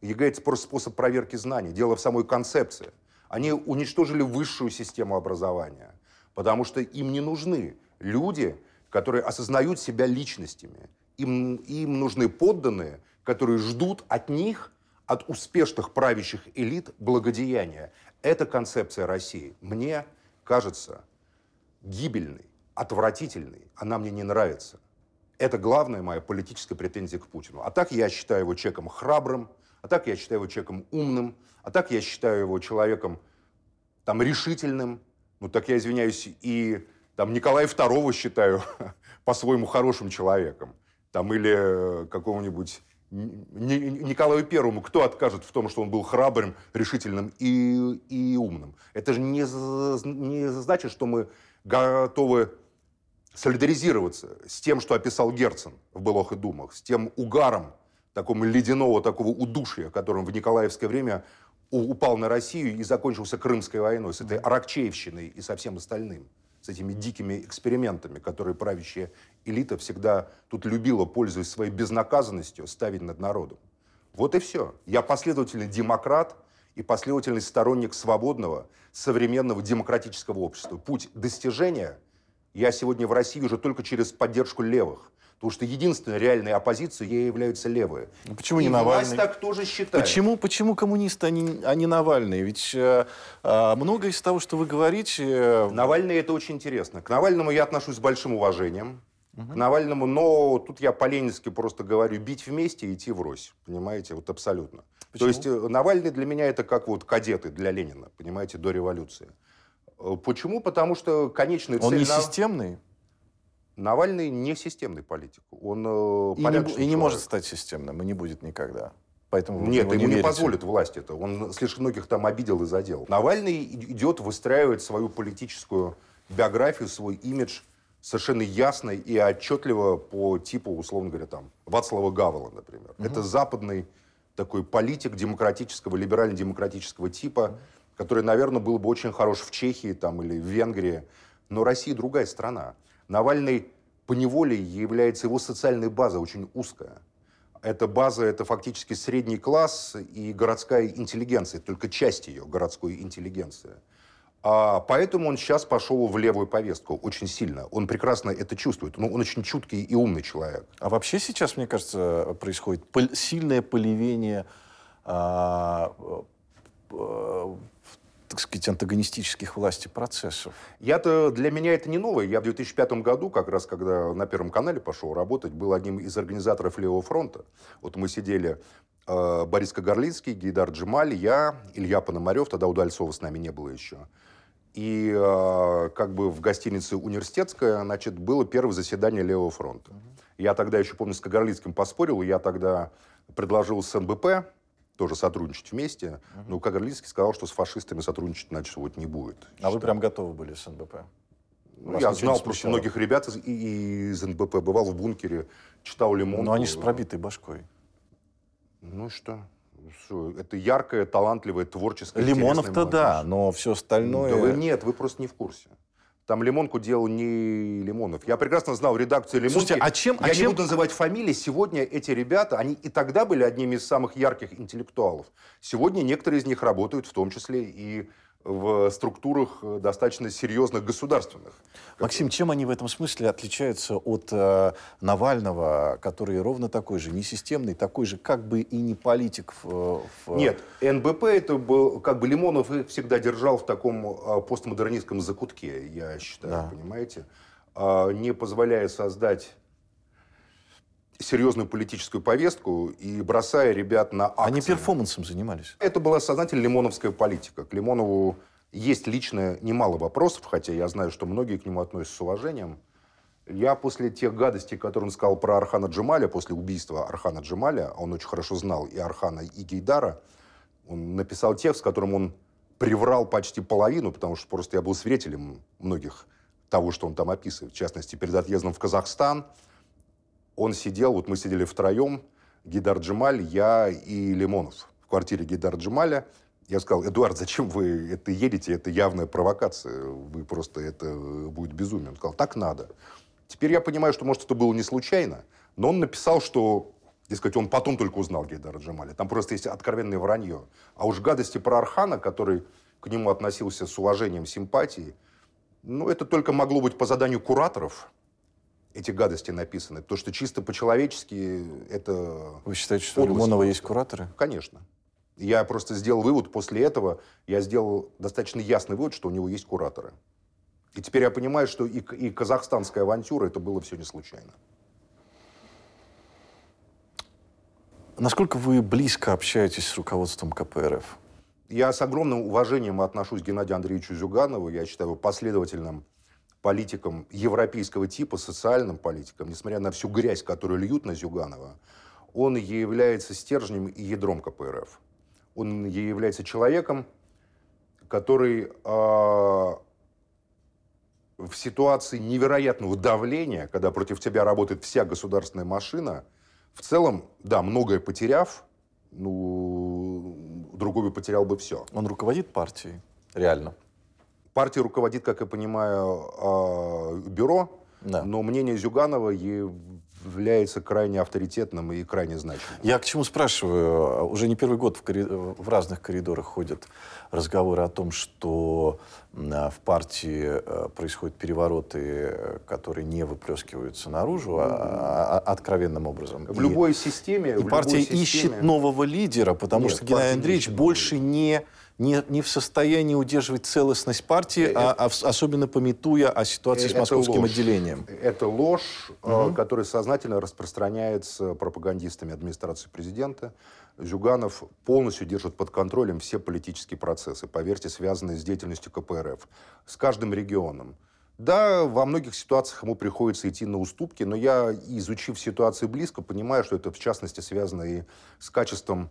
ЕГЭ – это просто способ проверки знаний. Дело в самой концепции. Они уничтожили высшую систему образования, потому что им не нужны люди, которые осознают себя личностями. Им, им нужны подданные, которые ждут от них – от успешных правящих элит благодеяния. Эта концепция России мне кажется гибельной, отвратительной. Она мне не нравится. Это главная моя политическая претензия к Путину. А так я считаю его человеком храбрым, а так я считаю его человеком умным, а так я считаю его человеком там решительным. Ну так я извиняюсь, и там Николая II считаю по-своему хорошим человеком. Там или какого-нибудь Николаю Первому кто откажет в том, что он был храбрым, решительным и, и умным? Это же не, не значит, что мы готовы солидаризироваться с тем, что описал Герцен в «Былох и думах», с тем угаром такого ледяного, такого удушья, которым в Николаевское время упал на Россию и закончился Крымской войной, с этой Аракчеевщиной и со всем остальным с этими дикими экспериментами, которые правящая элита всегда тут любила, пользуясь своей безнаказанностью, ставить над народом. Вот и все. Я последовательный демократ и последовательный сторонник свободного, современного демократического общества. Путь достижения я сегодня в России вижу только через поддержку левых. Потому что единственной реальной оппозицией ей являются левые. Ну, почему И не власть Навальный? так тоже считает. Почему, почему коммунисты, а не, а не Навальный? Ведь э, э, многое из того, что вы говорите... э, Навальный это очень интересно. К Навальному я отношусь с большим уважением. К Навальному, но тут я по-ленински просто говорю, бить вместе и идти врозь. Понимаете, вот абсолютно. Почему? То есть э, Навальный для меня это как вот кадеты для Ленина, понимаете, до революции. Э, Почему? Потому что конечная Он цель... не Нав- системный Навальный не системный политик. Он э, и не, и не может стать системным, и не будет никогда. Поэтому Нет, ему не, верите. позволит власть это. Он слишком многих там обидел и задел. Навальный идет выстраивать свою политическую биографию, свой имидж совершенно ясно и отчетливо по типу, условно говоря, там, Вацлава Гавела, например. Это западный такой политик демократического, либерально-демократического типа, который, наверное, был бы очень хорош в Чехии там, или в Венгрии. Но Россия другая страна. Навальный по неволе является его социальная база очень узкая. Эта база – это фактически средний класс и городская интеллигенция, только часть ее, городской интеллигенции. А поэтому он сейчас пошел в левую повестку очень сильно. Он прекрасно это чувствует. Ну, он очень чуткий и умный человек. А вообще сейчас, мне кажется, происходит сильное поливение, а, э, так сказать, антагонистических власти процессов. Я-то, для меня это не новое. Я в 2005 году, как раз когда на Первом канале пошел работать, был одним из организаторов Левого фронта. Вот мы сидели, э, Борис Кагарлицкий, Гейдар Джемаль, я, Илья Пономарев, тогда Удальцова с нами не было еще. И э, как бы в гостинице «Университетская», значит, было первое заседание Левого фронта. Я тогда еще, помню, с Кагарлицким поспорил, я тогда предложил с НБП тоже сотрудничать вместе. Но Кагарлицкий сказал, что с фашистами сотрудничать, значит, вот не будет. А вы прям готовы были с НБП? Ну, я знал просто многих ребят из, и- из НБП, бывал в бункере, читал Лимон. Но они с пробитой башкой. Ну что? Это яркое, талантливое, творческое, Лимонов-то да, но все остальное... Да вы, нет, вы просто не в курсе. Там Лимонку делал не Лимонов. Я прекрасно знал редакцию Лимонки. Слушайте, а чем- Я а не чем- буду называть фамилии. Сегодня эти ребята, они и тогда были одними из самых ярких интеллектуалов. Сегодня некоторые из них работают, в том числе и в структурах э, достаточно серьезных государственных. Максим, чем они в этом смысле отличаются от э, Навального, который ровно такой же, несистемный, такой же, как бы и не политик в... в- Нет, НБП это был, как бы Лимонов их всегда держал в таком а, постмодернистском закутке, я считаю, Да. понимаете, А, не позволяя создать серьезную политическую повестку и бросая ребят на акции. Они перформансом занимались. Это была сознательно лимоновская политика. К Лимонову есть лично немало вопросов, хотя я знаю, что многие к нему относятся с уважением. Я после тех гадостей, которые он сказал про Архана Джемаля, после убийства Архана Джемаля, а он очень хорошо знал и Архана, и Гейдара, он написал текст, в котором он приврал почти половину, потому что просто я был свидетелем многих того, что он там описывает. В частности, перед отъездом в Казахстан он сидел, вот мы сидели втроем, Гидар Джемаль, я и Лимонов в квартире Гидар Джемаля. Я сказал, Эдуард, зачем вы это едете? Это явная провокация. Вы просто, это будет безумие. Он сказал, так надо. Теперь я понимаю, что, может, это было не случайно, но он написал, что, дескать, он потом только узнал Гейдара Джемаля. Там просто есть откровенное вранье. А уж гадости про Архана, который к нему относился с уважением, симпатией, ну, это только могло быть по заданию кураторов, эти гадости написаны. Потому что чисто по-человечески это... Вы считаете, что у Лимонова есть кураторы? Конечно. Я просто сделал вывод после этого, я сделал достаточно ясный вывод, что у него есть кураторы. И теперь я понимаю, что и, и казахстанская авантюра, это было все не случайно. Насколько вы близко общаетесь с руководством КПРФ? Я с огромным уважением отношусь к Геннадию Андреевичу Зюганову. Я считаю его последовательным политиком европейского типа, социальным политиком, несмотря на всю грязь, которую льют на Зюганова, он является стержнем и ядром КПРФ. Он является человеком, который а, в ситуации невероятного давления, когда против тебя работает вся государственная машина, в целом, да, многое потеряв, ну, другой бы потерял бы все. Он руководит партией? Реально? Партия руководит, как я понимаю, а, бюро, Да. но мнение Зюганова является крайне авторитетным и крайне значимым. Я к чему спрашиваю? Уже не первый год в, корри- в разных коридорах ходят разговоры о том, что а, в партии э, происходят перевороты, которые не выплескиваются наружу, а, а- откровенным образом. В И- любой системе... И в партия системе- ищет нового лидера, потому Нет, что Геннадий Андреевич больше не, не, не в состоянии удерживать целостность партии, а, а в- особенно пометуя о ситуации с Э, Это московским ложь. отделением. Это ложь, э, которая сознательно распространяется пропагандистами администрации президента. Зюганов полностью держит под контролем все политические процессы, поверьте, связанные с деятельностью КПРФ, с каждым регионом. Да, во многих ситуациях ему приходится идти на уступки, но я, изучив ситуацию близко, понимаю, что это в частности связано и с качеством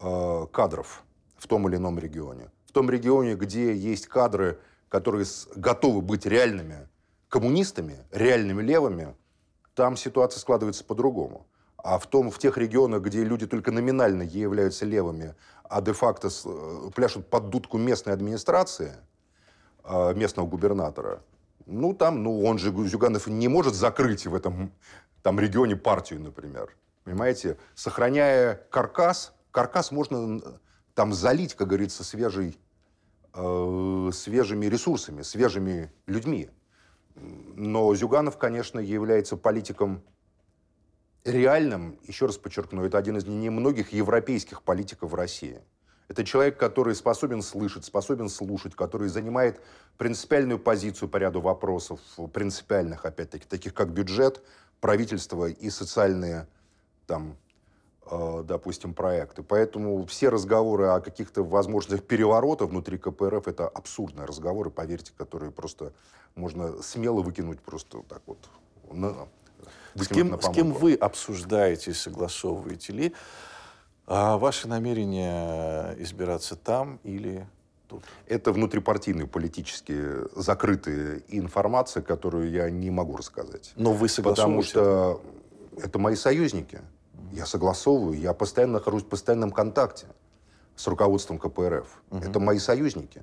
э, кадров в том или ином регионе. В том регионе, где есть кадры, которые готовы быть реальными коммунистами, реальными левыми, там ситуация складывается по-другому. А в, том, в тех регионах, где люди только номинально являются левыми, а де-факто э, пляшут под дудку местной администрации, э, местного губернатора, ну, там, ну, он же, Зюганов, не может закрыть в этом там, регионе партию, например. Понимаете? Сохраняя каркас, каркас можно там залить, как говорится, свежей, э, свежими ресурсами, свежими людьми. Но Зюганов, конечно, является политиком реальным, еще раз подчеркну, это один из немногих европейских политиков в России. Это человек, который способен слышать, способен слушать, который занимает принципиальную позицию по ряду вопросов, принципиальных, опять-таки, таких как бюджет, правительство и социальные, там, допустим, проекты. Поэтому все разговоры о каких-то возможностях переворота внутри КПРФ это абсурдные разговоры, поверьте, которые просто можно смело выкинуть просто так вот. на- С кем, с кем вы обсуждаете, согласовываете ли а, ваши намерения избираться там или тут? Это внутрипартийные политические закрытые информация, которую я не могу рассказать. Но вы Потому согласовываете? что это мои союзники. Я согласовываю, я постоянно нахожусь в постоянном контакте с руководством КПРФ. Это мои союзники.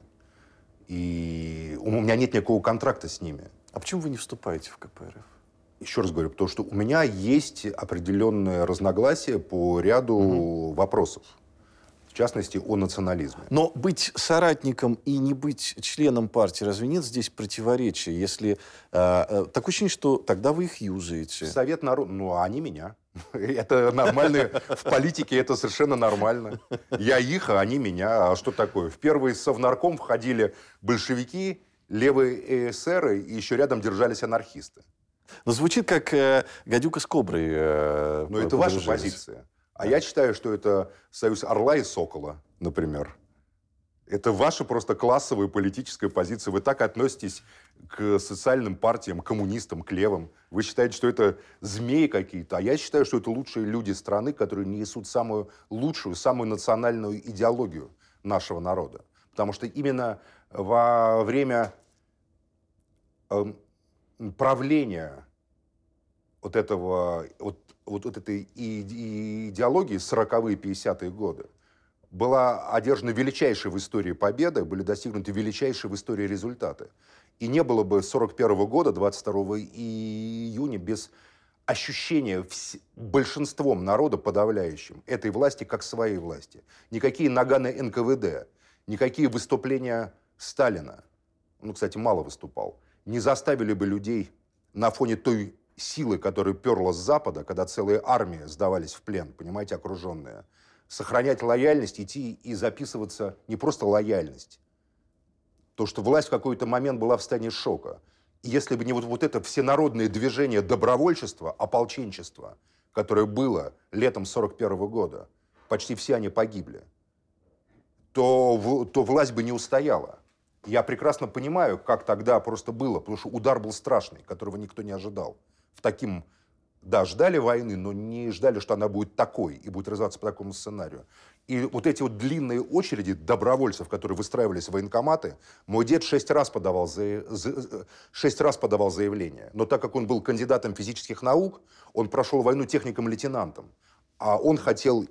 И у меня нет никакого контракта с ними. А почему вы не вступаете в КПРФ? Еще раз говорю, потому что у меня есть определенное разногласие по ряду вопросов. В частности, о национализме. Но быть соратником и не быть членом партии, разве нет здесь противоречия? Если э, э, такое ощущение, что тогда вы их юзаете. Совет народа, ну, а они меня. Это нормально. В политике это совершенно нормально. Я их, а они меня. А что такое? В первый совнарком входили большевики, левые эсеры, и еще рядом держались анархисты. Но звучит как э, гадюка с коброй. э, Но это ваша позиция. А я считаю, что это союз орла и сокола, например. Это ваша просто классовая политическая позиция. Вы так относитесь к социальным партиям, коммунистам, к левым. Вы считаете, что это змеи какие-то. А я считаю, что это лучшие люди страны, которые несут самую лучшую, самую национальную идеологию нашего народа. Потому что именно во время эм, правления вот этого, вот, вот, вот этой идеологии 40-е, 50-е годы была одержана величайшая в истории победа, были достигнуты величайшие в истории результаты. И не было бы 41 года, 22 июня, без ощущения вс- большинством народа подавляющим этой власти как своей власти. Никакие наганы НКВД, никакие выступления Сталина, ну, кстати, мало выступал, не заставили бы людей на фоне той силы, которая перла с Запада, когда целые армии сдавались в плен, понимаете, окруженные, сохранять лояльность, идти и записываться не просто лояльность, то, что власть в какой-то момент была в состоянии шока. И если бы не вот, вот это всенародное движение добровольчества, ополченчества, которое было летом 41 года, почти все они погибли, то, то власть бы не устояла. Я прекрасно понимаю, как тогда просто было, потому что удар был страшный, которого никто не ожидал. В таким, да, ждали войны, но не ждали, что она будет такой и будет развиваться по такому сценарию. И вот эти вот длинные очереди добровольцев, которые выстраивались в военкоматы, мой дед шесть раз подавал, за- за- шесть раз подавал заявление. Но так как он был кандидатом физических наук, он прошел войну техником-лейтенантом. А он хотел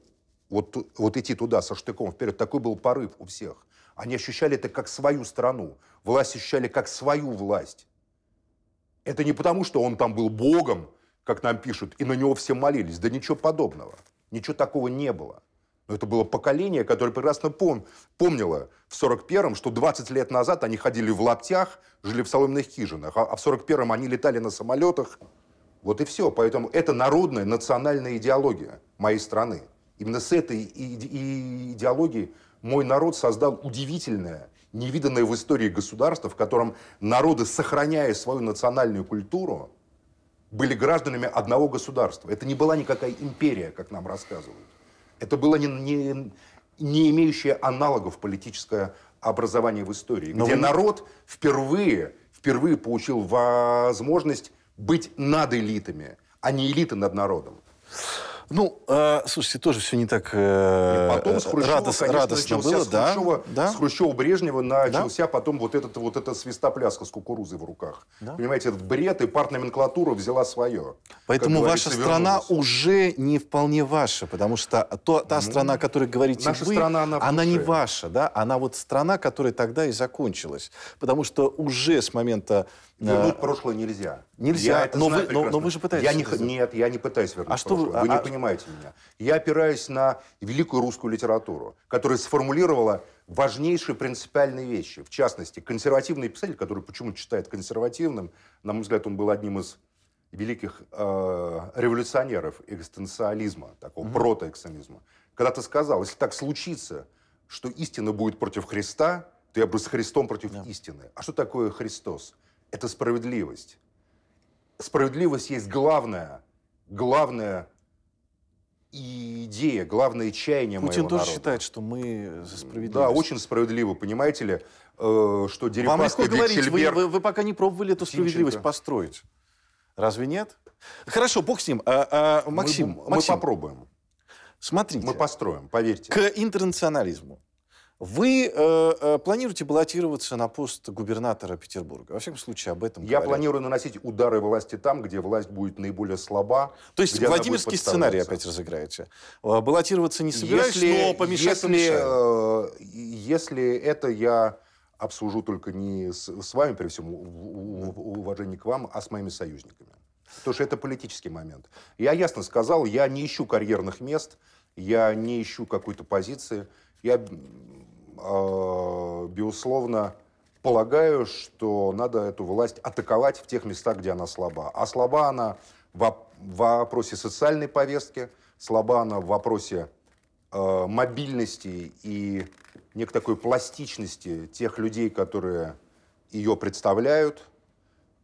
вот, вот идти туда со штыком вперед. Такой был порыв у всех. Они ощущали это как свою страну. Власть ощущали как свою власть. Это не потому, что он там был богом, как нам пишут, и на него все молились. Да ничего подобного. Ничего такого не было. Но это было поколение, которое прекрасно пом помнило в 41-м, что 20 лет назад они ходили в лаптях, жили в соломенных хижинах, а, а в 41-м они летали на самолетах. Вот и все. Поэтому это народная, национальная идеология моей страны. Именно с этой и и идеологией мой народ создал удивительное, невиданное в истории государство, в котором народы, сохраняя свою национальную культуру, были гражданами одного государства. Это не была никакая империя, как нам рассказывают. Это было не, не, не имеющее аналогов политическое образование в истории, Но где вы- народ впервые, впервые получил возможность быть над элитами, а не элиты над народом. Ну, э, слушайте, тоже все не так э, Потом с Хрущева, радос- конечно, радостно начался было, с да, Хрущева, да. с Хрущева Брежнева начался потом вот этот вот эта свистопляска с кукурузой в руках. Да. Понимаете, этот бред и партноменклатура взяла свое. Поэтому ваша страна вернулась. уже не вполне ваша, потому что то, та страна, о которой говорите наша вы, страна, она в не ваша, да, она вот страна, которая тогда и закончилась, потому что уже с момента Вернуть прошлое нельзя. Нельзя, Я это но знаю вы- но- но вы же пытаетесь Я не, нет, я не пытаюсь вернуть А что вы- прошлое. Вы, а- не а- понимаете меня. Я опираюсь на великую русскую литературу, которая сформулировала важнейшие принципиальные вещи. В частности, консервативный писатель, который почему-то считает консервативным, на мой взгляд, он был одним из великих э, революционеров экзистенциализма, такого протоэкстремизма, когда-то сказал, если так случится, что истина будет против Христа, то я буду с Христом против истины. А что такое Христос? Это справедливость. Справедливость есть главная, главная идея, главное чаяние Путин моего тоже народа. считает, что мы за справедливость. Да, очень справедливо, понимаете ли, э, что Вам Дерипаска легко говорить, вы, вы- вы пока не пробовали эту Тимченко. справедливость построить. Разве нет? Хорошо, бог с ним. А, а, Мы- Максим, мы, Максим, попробуем, смотрите. мы построим, поверьте. К интернационализму. Вы э, э, планируете баллотироваться на пост губернатора Петербурга? Во всяком случае, об этом Я говорят. планирую наносить удары власти там, где власть будет наиболее слаба. То есть Владимирский сценарий опять разыграете? Э, Баллотироваться не собираюсь, но помешать если, э, если это я обсужу только не с, с вами, при всем уважении к вам, а с моими союзниками. Потому что это политический момент. Я ясно сказал, я не ищу карьерных мест, я не ищу какой-то позиции. Я, безусловно, полагаю, что надо эту власть атаковать в тех местах, где она слаба. А слаба она в вопросе социальной повестки, слаба она в вопросе э, мобильности и некой такой пластичности тех людей, которые ее представляют.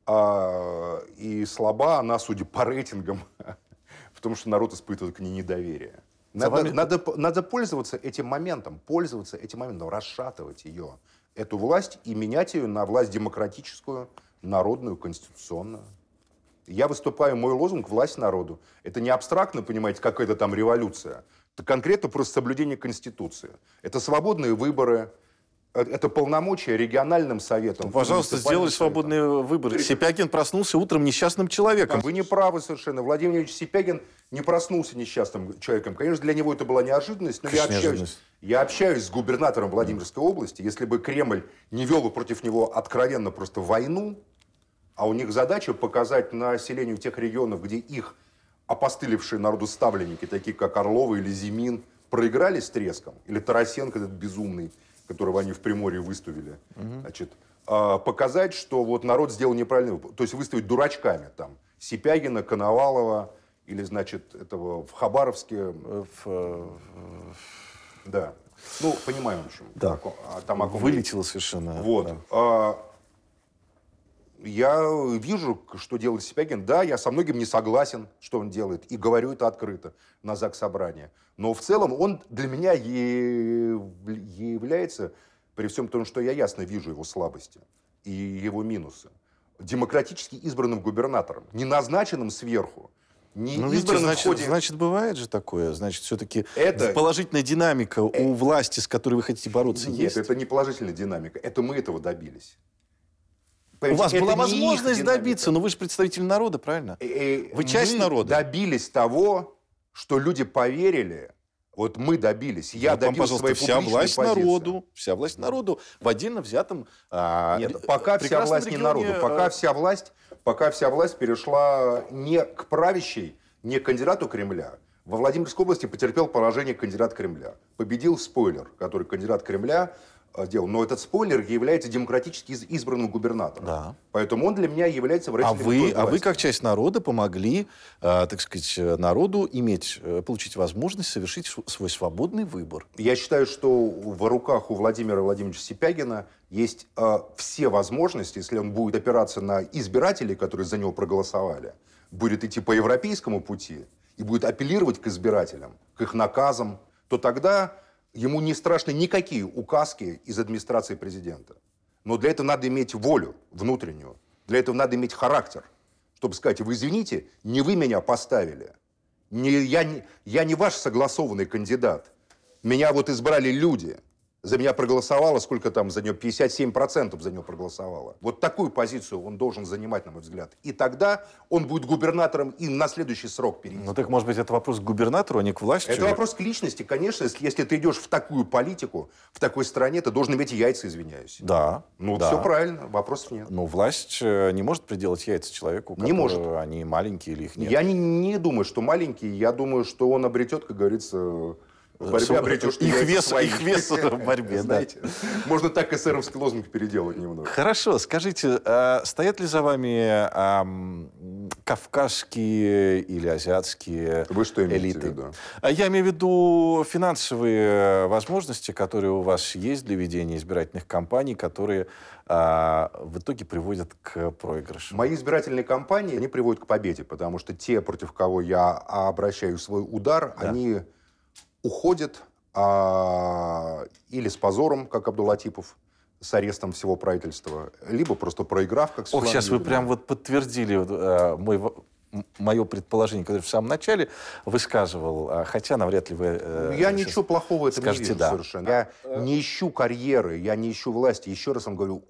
А, и слаба она, судя по рейтингам, в том, что народ испытывает к ней недоверие. Надо, вами- надо, надо пользоваться этим моментом, пользоваться этим моментом, расшатывать ее, эту власть, и менять ее на власть демократическую, народную, конституционную. Я выступаю, мой лозунг «Власть народу». Это не абстрактно, понимаете, какая-то там революция. Это конкретно просто соблюдение Конституции. Это свободные выборы, это полномочия региональным советам. Пожалуйста, сделали свободные выборы. Сипягин проснулся утром несчастным человеком. Вы не правы совершенно. Владимир Ильич Сипягин не проснулся несчастным человеком. Конечно, для него это была неожиданность, но я общаюсь, я общаюсь с губернатором Владимирской области. Если бы Кремль не вел против него откровенно просто войну, а у них задача показать населению тех регионов, где их опостылевшие народу ставленники, такие как Орлова или Зимин, проиграли с треском, или Тарасенко этот безумный, которого они в Приморье выставили, значит, а, показать, что вот народ сделал неправильный выбор. То есть выставить дурачками там Сипягина, Коновалова или, значит, этого в Хабаровске, Э, в, э, да. Ну, понимаем, в общем. Да. о а там о ком Вылетело совершенно. вот. да. А, я вижу, что делает Сипягин. Да, я со многим не согласен, что он делает. И говорю это открыто на ЗАГС собрания. Но в целом он для меня е- является, при всем том, что я ясно вижу его слабости и его минусы, демократически избранным губернатором, не назначенным сверху, не Ну, видите, значит, ходе... значит, бывает же такое. Значит, все-таки Это- положительная динамика у власти, с которой вы хотите бороться, Нет, есть. это не положительная динамика. Это мы этого добились. У вас была не возможность добиться, но вы же представитель народа, правильно? Э, Вы часть мы народа. добились того, что люди поверили. Вот мы добились. Я Вот вам, добился пожалуйста, своей вся власть позиции. народу, вся власть народу в отдельно взятом а, Нет, пока вся власть не регионе, народу. Пока э, вся власть, пока вся власть перешла не к правящей, не к кандидату Кремля. Во Владимирской области потерпел поражение кандидат Кремля. Победил спойлер, который кандидат Кремля делал. Но этот спойлер является демократически из- избранным губернатором. Да. Поэтому он для меня является А выразителем вы, а вы как часть народа помогли, э, так сказать, э, народу иметь, э, получить возможность совершить свой свободный выбор. Я считаю, что в руках у Владимира Владимировича Сипягина есть э, все возможности, если он будет опираться на избирателей, которые за него проголосовали, будет идти по европейскому пути и будет апеллировать к избирателям, к их наказам, то тогда ему не страшны никакие указки из администрации президента. Но для этого надо иметь волю внутреннюю, для этого надо иметь характер, чтобы сказать, вы извините, не вы меня поставили, не, я, я не ваш согласованный кандидат. Меня вот избрали люди. За меня проголосовало, сколько там за него, 57% за него проголосовало. Вот такую позицию он должен занимать, на мой взгляд. И тогда он будет губернатором и на следующий срок перейти. Ну так, может быть, это вопрос к губернатору, а не к власти? Это вопрос к личности, конечно. Если, если ты идешь в такую политику, в такой стране, ты должен иметь яйца, извиняюсь. Да. Ну, да. все правильно, вопросов нет. Но власть э, не может приделать яйца человеку, Не может. они маленькие или их нет. Я не, не думаю, что маленький, я думаю, что он обретет, как говорится, Сво- обретешь их вес- их вес в борьбе, да. Знаете, можно так эсеровский лозунг переделать немного. Хорошо, скажите, а стоят ли за вами ам, кавказские или азиатские Вы что имеете элиты? в виду? А Я имею в виду финансовые возможности, которые у вас есть для ведения избирательных кампаний, которые а, в итоге приводят к проигрышу. Мои избирательные кампании, они приводят к победе, потому что те, против кого я обращаю свой удар, Да. они уходят а, или с позором, как Абдулатипов, с арестом всего правительства, либо просто проиграв, как Ох, сейчас вы прям вот подтвердили э, мой, мое предположение, которое в самом начале высказывал, а, хотя навряд ли вы... э, Я сейчас ничего плохого в этом скажете не вижу «да». совершенно. Я не ищу карьеры, я не ищу власти. Еще раз вам говорю,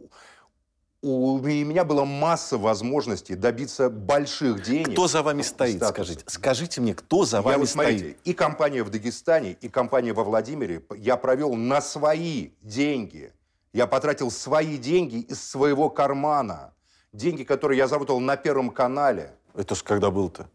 у меня была масса возможностей добиться больших денег. Кто за вами стоит, статуса. скажите? Скажите мне, кто за Я вами вот смотрите, стоит? и компания в Дагестане, и компания во Владимире я провел на свои деньги. Я потратил свои деньги из своего кармана. Деньги, которые я заработал на Первом канале. Это ж когда был-то?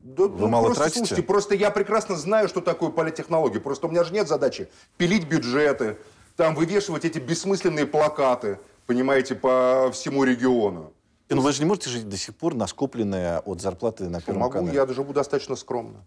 Да, Вы мало просто, тратите? Слушайте, просто я прекрасно знаю, что такое политтехнология. Просто у меня же нет задачи пилить бюджеты, там вывешивать эти бессмысленные плакаты, понимаете, по всему региону. Ну вы же не можете жить до сих пор на скопленное от зарплаты на Первом Могу, канале. я живу достаточно скромно.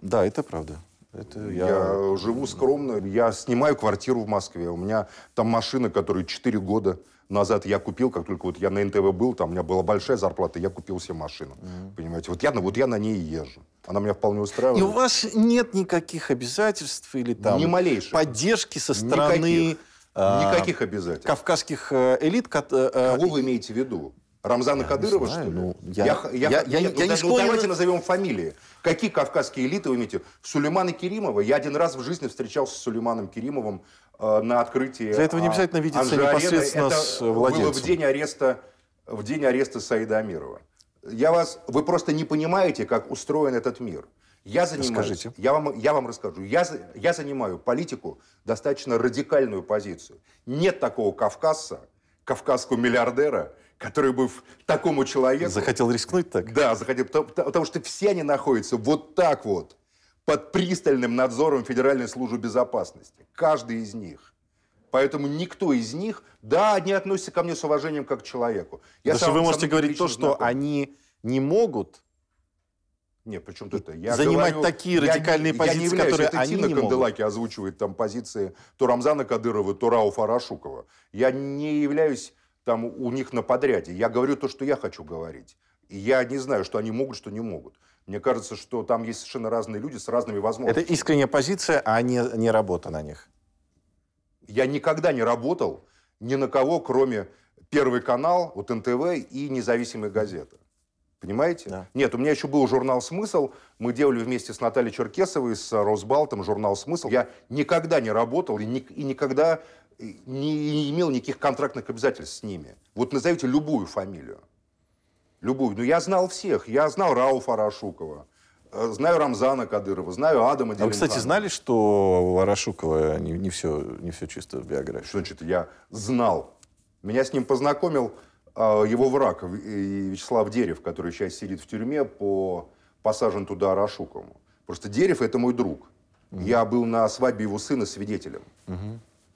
Да, это правда. Это я... Я... живу скромно. Я снимаю квартиру в Москве. У меня там машина, которую 4 года назад я купил, как только вот я на НТВ был, там у меня была большая зарплата, я купил себе машину. Понимаете? Вот я, на- вот я на ней и езжу. Она меня вполне устраивает. И у вас нет никаких обязательств или там Ни малейших. поддержки со стороны Никаких. А, Никаких обязательств. кавказских э, элит. э, э, Кого вы имеете в виду? Рамзана Кадырова, знаю, что ли? ну, я- я, я- я- нет, я ну, не да- ну, давайте назовем фамилии. Какие кавказские элиты вы имеете? Сулеймана Керимова. Я один раз в жизни встречался с Сулейманом Керимовым э, на открытии... Для этого не а, обязательно видеться Анжи-арены. непосредственно Это с было владельцем. в день ареста, в день ареста Саида Амирова. Я вас, вы просто не понимаете, как устроен этот мир. Я занимаюсь, Расскажите. я вам, я вам расскажу. Я, я занимаю политику достаточно радикальную позицию. Нет такого кавказца, кавказского миллиардера, который бы в такому человеку... Захотел рискнуть так? Да, захотел, потому, потому что все они находятся вот так вот, под пристальным надзором Федеральной службы безопасности. Каждый из них. Поэтому никто из них, да, они относятся ко мне с уважением как к человеку. Я Потому что вы можете говорить то, что знаком. они не могут Нет, причем тут это? Я занимать говорю, такие я радикальные не- позиции, я не являюсь, которые это они Тина не могут. Канделаки озвучивает там позиции то Рамзана Кадырова, то Рауфа Рашукова. Я не являюсь там у них на подряде. Я говорю то, что я хочу говорить. И я не знаю, что они могут, что не могут. Мне кажется, что там есть совершенно разные люди с разными Это возможностями. искренняя позиция, а не, не работа на них. Я никогда не работал ни на кого, кроме Первый канал, вот НТВ и независимая газета. Понимаете? Да. Нет, у меня еще был журнал «Смысл». Мы делали вместе с Натальей Черкесовой, с Росбалтом журнал «Смысл». Я никогда не работал и, ни- и никогда не, не имел никаких контрактных обязательств с ними. Вот назовите любую фамилию. Любую. Ну, я знал всех. Я знал Рауфа Рашукова, э, знаю Рамзана Кадырова, знаю Адама А вы, кстати, знали, что у Ворошукова не, не все, не все чисто в биографии? Что значит, я знал. Меня с ним познакомил его враг Вячеслав Дерев, который сейчас сидит в тюрьме, по посажен туда Рашукову. Просто Дерев – это мой друг. Я был на свадьбе его сына свидетелем.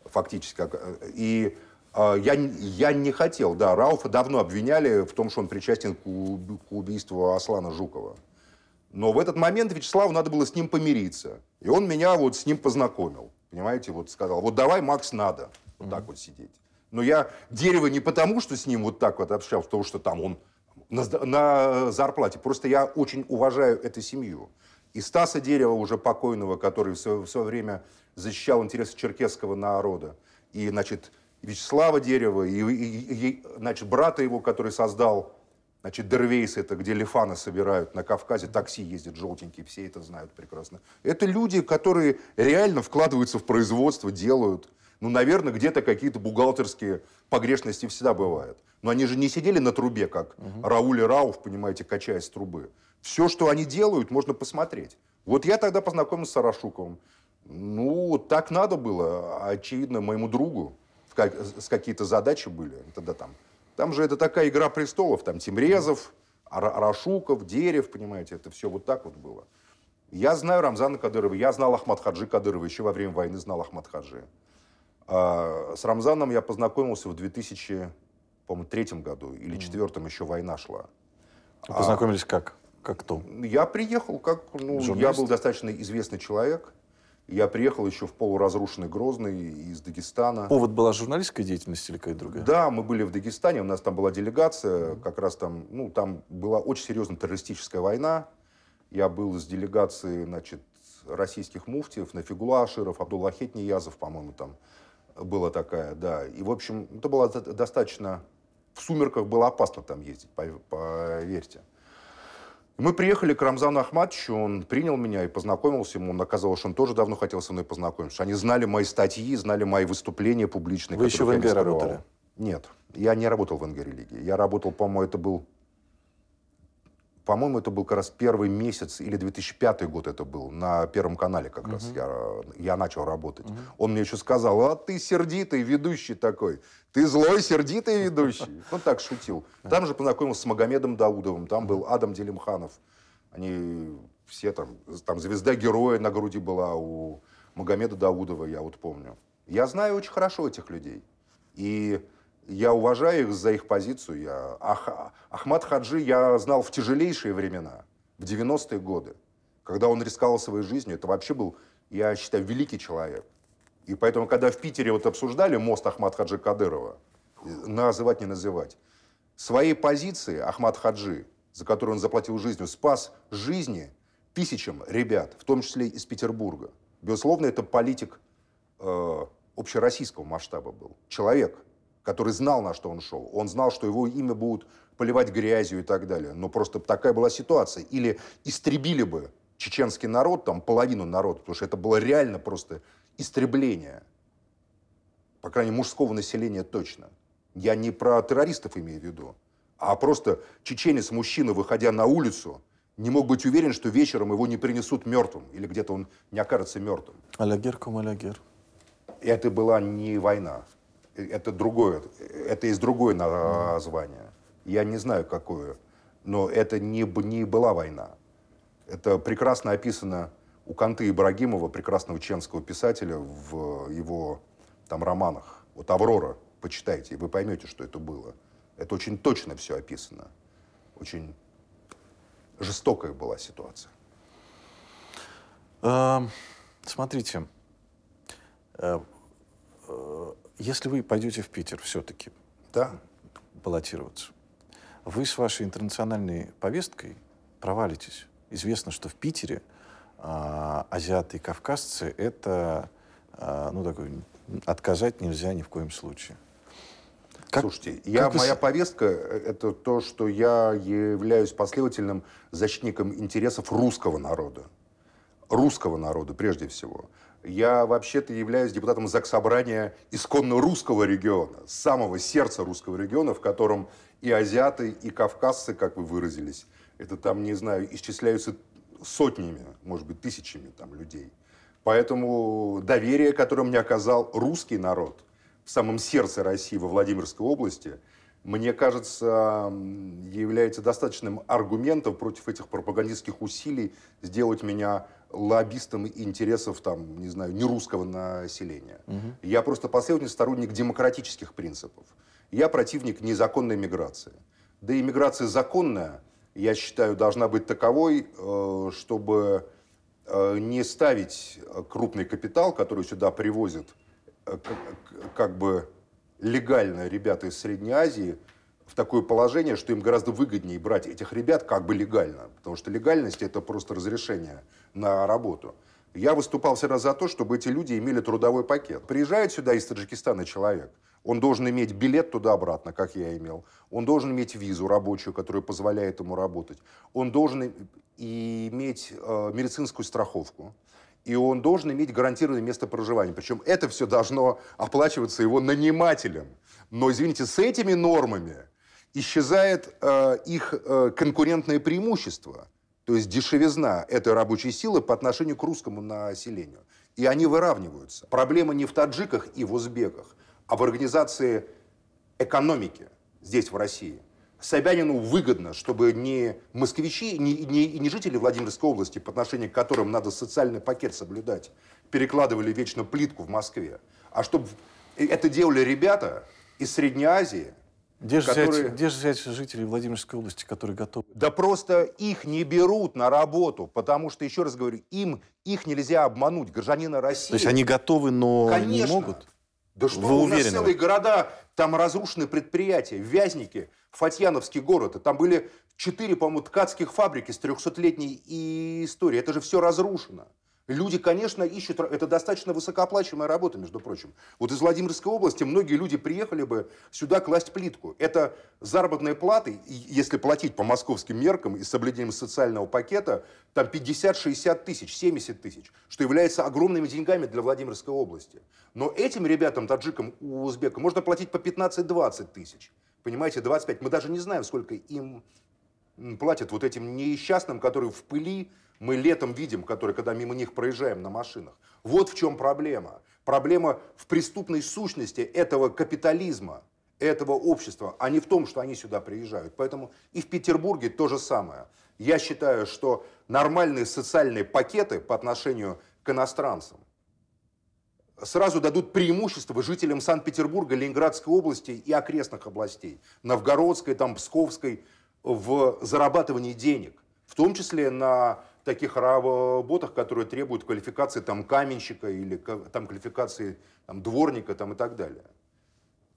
Фактически. как, э, И а, я, я не хотел, да, Рауфа давно обвиняли в том, что он причастен к, уб- к убийству Аслана Жукова. Но в этот момент Вячеславу надо было с ним помириться. И он меня вот с ним познакомил. Понимаете, вот сказал, вот давай, Макс, надо вот так вот сидеть. Но я дерево не потому, что с ним вот так вот общался, потому что там он на, на зарплате. Просто я очень уважаю эту семью. И Стаса Дерева, уже покойного, который в свое, в свое время защищал интересы черкесского народа. И, значит, Вячеслава Дерева, и, и- и, значит, брата его, который создал Значит, Дервейс это где лифаны собирают на Кавказе, такси ездят желтенькие, все это знают прекрасно. Это люди, которые реально вкладываются в производство, делают. Ну, наверное, где-то какие-то бухгалтерские погрешности всегда бывают. Но они же не сидели на трубе, как Рауль и Рауф, понимаете, качаясь с трубы. Все, что они делают, можно посмотреть. Вот я тогда познакомился с Арашуковым. Ну, так надо было. Очевидно, моему другу как- с какие-то задачи были. Тогда там там же это такая игра престолов. Там Тимрезов, Ара- Арашуков, Дерев, понимаете, это все вот так вот было. Я знаю Рамзана Кадырова, я знал Ахмад Хаджи Кадырова, еще во время войны знал Ахмад Хаджи. А, с Рамзаном я познакомился в 2003 году или 2004 еще война шла. Вы Познакомились как? Как кто? Я приехал как, ну, я был достаточно известный человек. Я приехал еще в полуразрушенный Грозный из Дагестана. Повод была журналистская деятельность или какая-то другая? Да, мы были в Дагестане, у нас там была делегация, как раз там, ну, там была очень серьезная террористическая война. Я был с делегацией, значит, российских муфтиев, Нафигула Аширов, Абдуллахет Ниязов, по-моему, там была такая, да. И, в общем, это было до- достаточно... В сумерках было опасно там ездить, пов- поверьте. Мы приехали к Рамзану Ахматовичу, он принял меня и познакомился. Ему оказалось, что он тоже давно хотел со мной познакомиться. Они знали мои статьи, знали мои выступления публичные. Вы еще в НГ работали? Нет, я не работал в НГ религии. Я работал, по-моему, это был... По-моему, это был как раз первый месяц, или 2005 год это был, на Первом канале как раз я, я начал работать. Он мне еще сказал, а ты сердитый ведущий такой, ты злой сердитый ведущий. Он так шутил. Там же познакомился с Магомедом Даудовым, там был Адам Делимханов. Они все там, там звезда героя на груди была у Магомеда Даудова, я вот помню. Я знаю очень хорошо этих людей. И я уважаю их за их позицию. Я... Ах... Ахмад Хаджи я знал в тяжелейшие времена, в 90-е годы, когда он рисковал своей жизнью. Это вообще был, я считаю, великий человек. И поэтому, когда в Питере вот обсуждали мост Ахмад Хаджи Кадырова, называть не называть, своей позиции Ахмад Хаджи, за которую он заплатил жизнью, спас жизни тысячам ребят, в том числе из Петербурга. Безусловно, это политик э, общероссийского масштаба был. Человек, который знал, на что он шел. Он знал, что его имя будут поливать грязью и так далее. Но просто такая была ситуация. Или истребили бы чеченский народ, там половину народа, потому что это было реально просто истребление. По крайней мере, мужского населения точно. Я не про террористов имею в виду, а просто чеченец, мужчина, выходя на улицу, не мог быть уверен, что вечером его не принесут мертвым, или где-то он не окажется мертвым. Алягер кум алягер. Это была не война. Это другое. Это есть другое название. Я не знаю, какое. Но это не, не была война. Это прекрасно описано у Канты Ибрагимова, прекрасного чеченского писателя, в его там романах. Вот «Аврора», почитайте, и вы поймете, что это было. Это очень точно все описано. Очень жестокая была ситуация. Эм, Смотрите, э, э, если вы пойдете в Питер все-таки Да? баллотироваться, вы с вашей интернациональной повесткой провалитесь. Известно, что в Питере а, азиаты и кавказцы — это, а, ну, такой, отказать нельзя ни в коем случае. Как- Слушайте, я, как вы с- моя повестка это то, что я являюсь последовательным защитником интересов русского народа. Русского народа, прежде всего. Я вообще-то являюсь депутатом Заксобрания исконно русского региона, самого сердца русского региона, в котором и азиаты, и кавказцы, как вы выразились, это там, не знаю, исчисляются сотнями, может быть, тысячами там людей. Поэтому доверие, которое мне оказал русский народ в самом сердце России, во Владимирской области, мне кажется, является достаточным аргументом против этих пропагандистских усилий сделать меня лоббистом интересов, там, не знаю, нерусского населения. Угу. Я просто последовательный сторонник демократических принципов. Я противник незаконной миграции. Да и миграция законная, я считаю, должна быть таковой, э, чтобы э, не ставить крупный капитал, который сюда привозит, э, как бы легально ребята из Средней Азии, в такое положение, что им гораздо выгоднее брать этих ребят как бы легально. Потому что легальность – это просто разрешение на работу. Я выступал всегда за то, чтобы эти люди имели трудовой пакет. Приезжает сюда из Таджикистана человек, он должен иметь билет туда-обратно, как я имел. Он должен иметь визу рабочую, которая позволяет ему работать. Он должен иметь э, медицинскую страховку. И он должен иметь гарантированное место проживания. Причем это все должно оплачиваться его нанимателем. Но, извините, с этими нормами исчезает э, их э, конкурентное преимущество, то есть дешевизна этой рабочей силы по отношению к русскому населению. И они выравниваются. Проблема не в таджиках и в узбеках, а в организации экономики здесь, в России. Собянину выгодно, чтобы не москвичи, не, не, не жители Владимирской области, по отношению к которым надо социальный пакет соблюдать, перекладывали вечно плитку в Москве, а чтобы это делали ребята из Средней Азии, где же, которые... взять, где же взять жителей Владимирской области, которые готовы? Да просто их не берут на работу, потому что, еще раз говорю, им их нельзя обмануть, гражданина России. То есть они готовы, но Конечно. не могут? Да что, Вы у уверены? нас целые города, там разрушены предприятия, Вязники, Фатьяновский город, и там были четыре, по-моему, ткацких фабрики с 300-летней историей. Это же все разрушено. Люди, конечно, ищут... Это достаточно высокооплачиваемая работа, между прочим. Вот из Владимирской области многие люди приехали бы сюда класть плитку. Это заработные платы, если платить по московским меркам и соблюдением социального пакета, там 50-60 тысяч, 70 тысяч, что является огромными деньгами для Владимирской области. Но этим ребятам, таджикам, узбекам, можно платить по 15-20 тысяч. Понимаете, 25. Мы даже не знаем, сколько им платят вот этим несчастным, которые в пыли мы летом видим, которые, когда мимо них проезжаем на машинах. Вот в чем проблема. Проблема в преступной сущности этого капитализма, этого общества, а не в том, что они сюда приезжают. Поэтому и в Петербурге то же самое. Я считаю, что нормальные социальные пакеты по отношению к иностранцам сразу дадут преимущество жителям Санкт-Петербурга, Ленинградской области и окрестных областей, Новгородской, там, Псковской, в зарабатывании денег, в том числе на таких работах, которые требуют квалификации там, каменщика или там, квалификации там, дворника там, и так далее.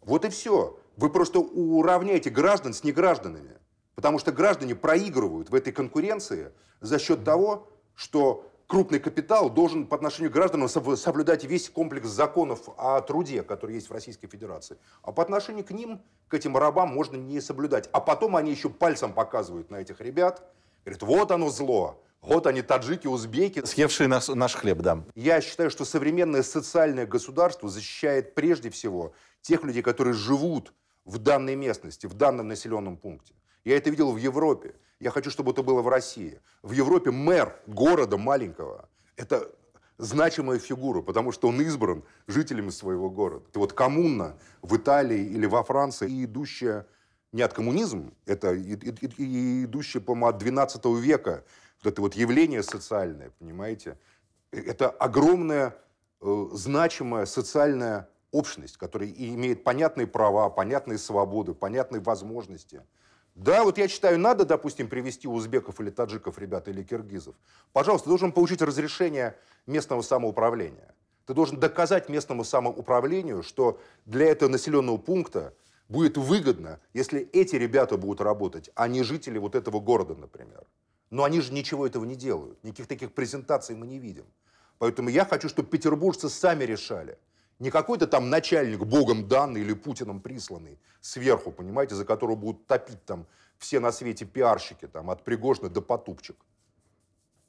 Вот и все. Вы просто уравняете граждан с негражданами. Потому что граждане проигрывают в этой конкуренции за счет того, что крупный капитал должен по отношению к гражданам соблюдать весь комплекс законов о труде, который есть в Российской Федерации. А по отношению к ним, к этим рабам, можно не соблюдать. А потом они еще пальцем показывают на этих ребят, говорят, вот оно зло, вот они, таджики, узбеки. Съевшие наш, наш хлеб, да. Я считаю, что современное социальное государство защищает прежде всего тех людей, которые живут в данной местности, в данном населенном пункте. Я это видел в Европе. Я хочу, чтобы это было в России. В Европе мэр города маленького – это значимая фигура, потому что он избран жителями своего города. Это вот коммуна в Италии или во Франции, и идущая не от коммунизма, это идущая, по-моему, от 12 века вот это вот явление социальное, понимаете, это огромная, э, значимая социальная общность, которая имеет понятные права, понятные свободы, понятные возможности. Да, вот я считаю, надо, допустим, привести узбеков или таджиков, ребят, или киргизов. Пожалуйста, ты должен получить разрешение местного самоуправления. Ты должен доказать местному самоуправлению, что для этого населенного пункта будет выгодно, если эти ребята будут работать, а не жители вот этого города, например. Но они же ничего этого не делают. Никаких таких презентаций мы не видим. Поэтому я хочу, чтобы петербуржцы сами решали. Не какой-то там начальник, богом данный или Путиным присланный сверху, понимаете, за которого будут топить там все на свете пиарщики, там, от Пригожина до Потупчик.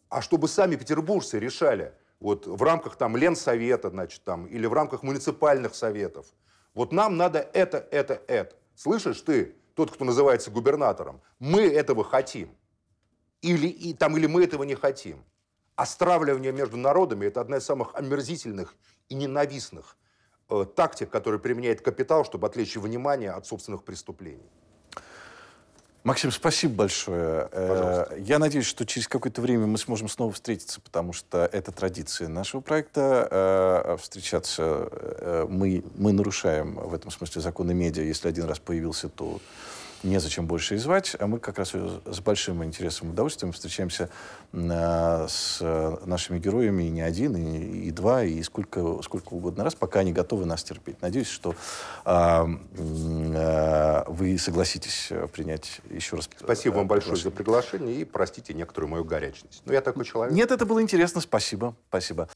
А чтобы сами петербуржцы решали, вот в рамках там Ленсовета, значит, там, или в рамках муниципальных советов. Вот нам надо это, это, это. Слышишь ты, тот, кто называется губернатором, мы этого хотим. Или, и, там, или мы этого не хотим. А стравливание между народами – это одна из самых омерзительных и ненавистных э, тактик, которые применяет капитал, чтобы отвлечь внимание от собственных преступлений. Максим, спасибо большое. Э, Пожалуйста. Я надеюсь, что через какое-то время мы сможем снова встретиться, потому что это традиция нашего проекта. э, Встречаться э, мы, мы нарушаем в этом смысле законы медиа. Если один раз появился, то незачем больше и звать. А мы как раз с большим интересом и удовольствием встречаемся э, с э, нашими героями и не один, и, и два, и сколько, сколько угодно раз, пока они готовы нас терпеть. Надеюсь, что э, э, вы согласитесь э, принять еще раз. Спасибо вам большое за приглашение и простите некоторую мою горячность. Но я такой человек. Нет, это было интересно. Спасибо. Спасибо.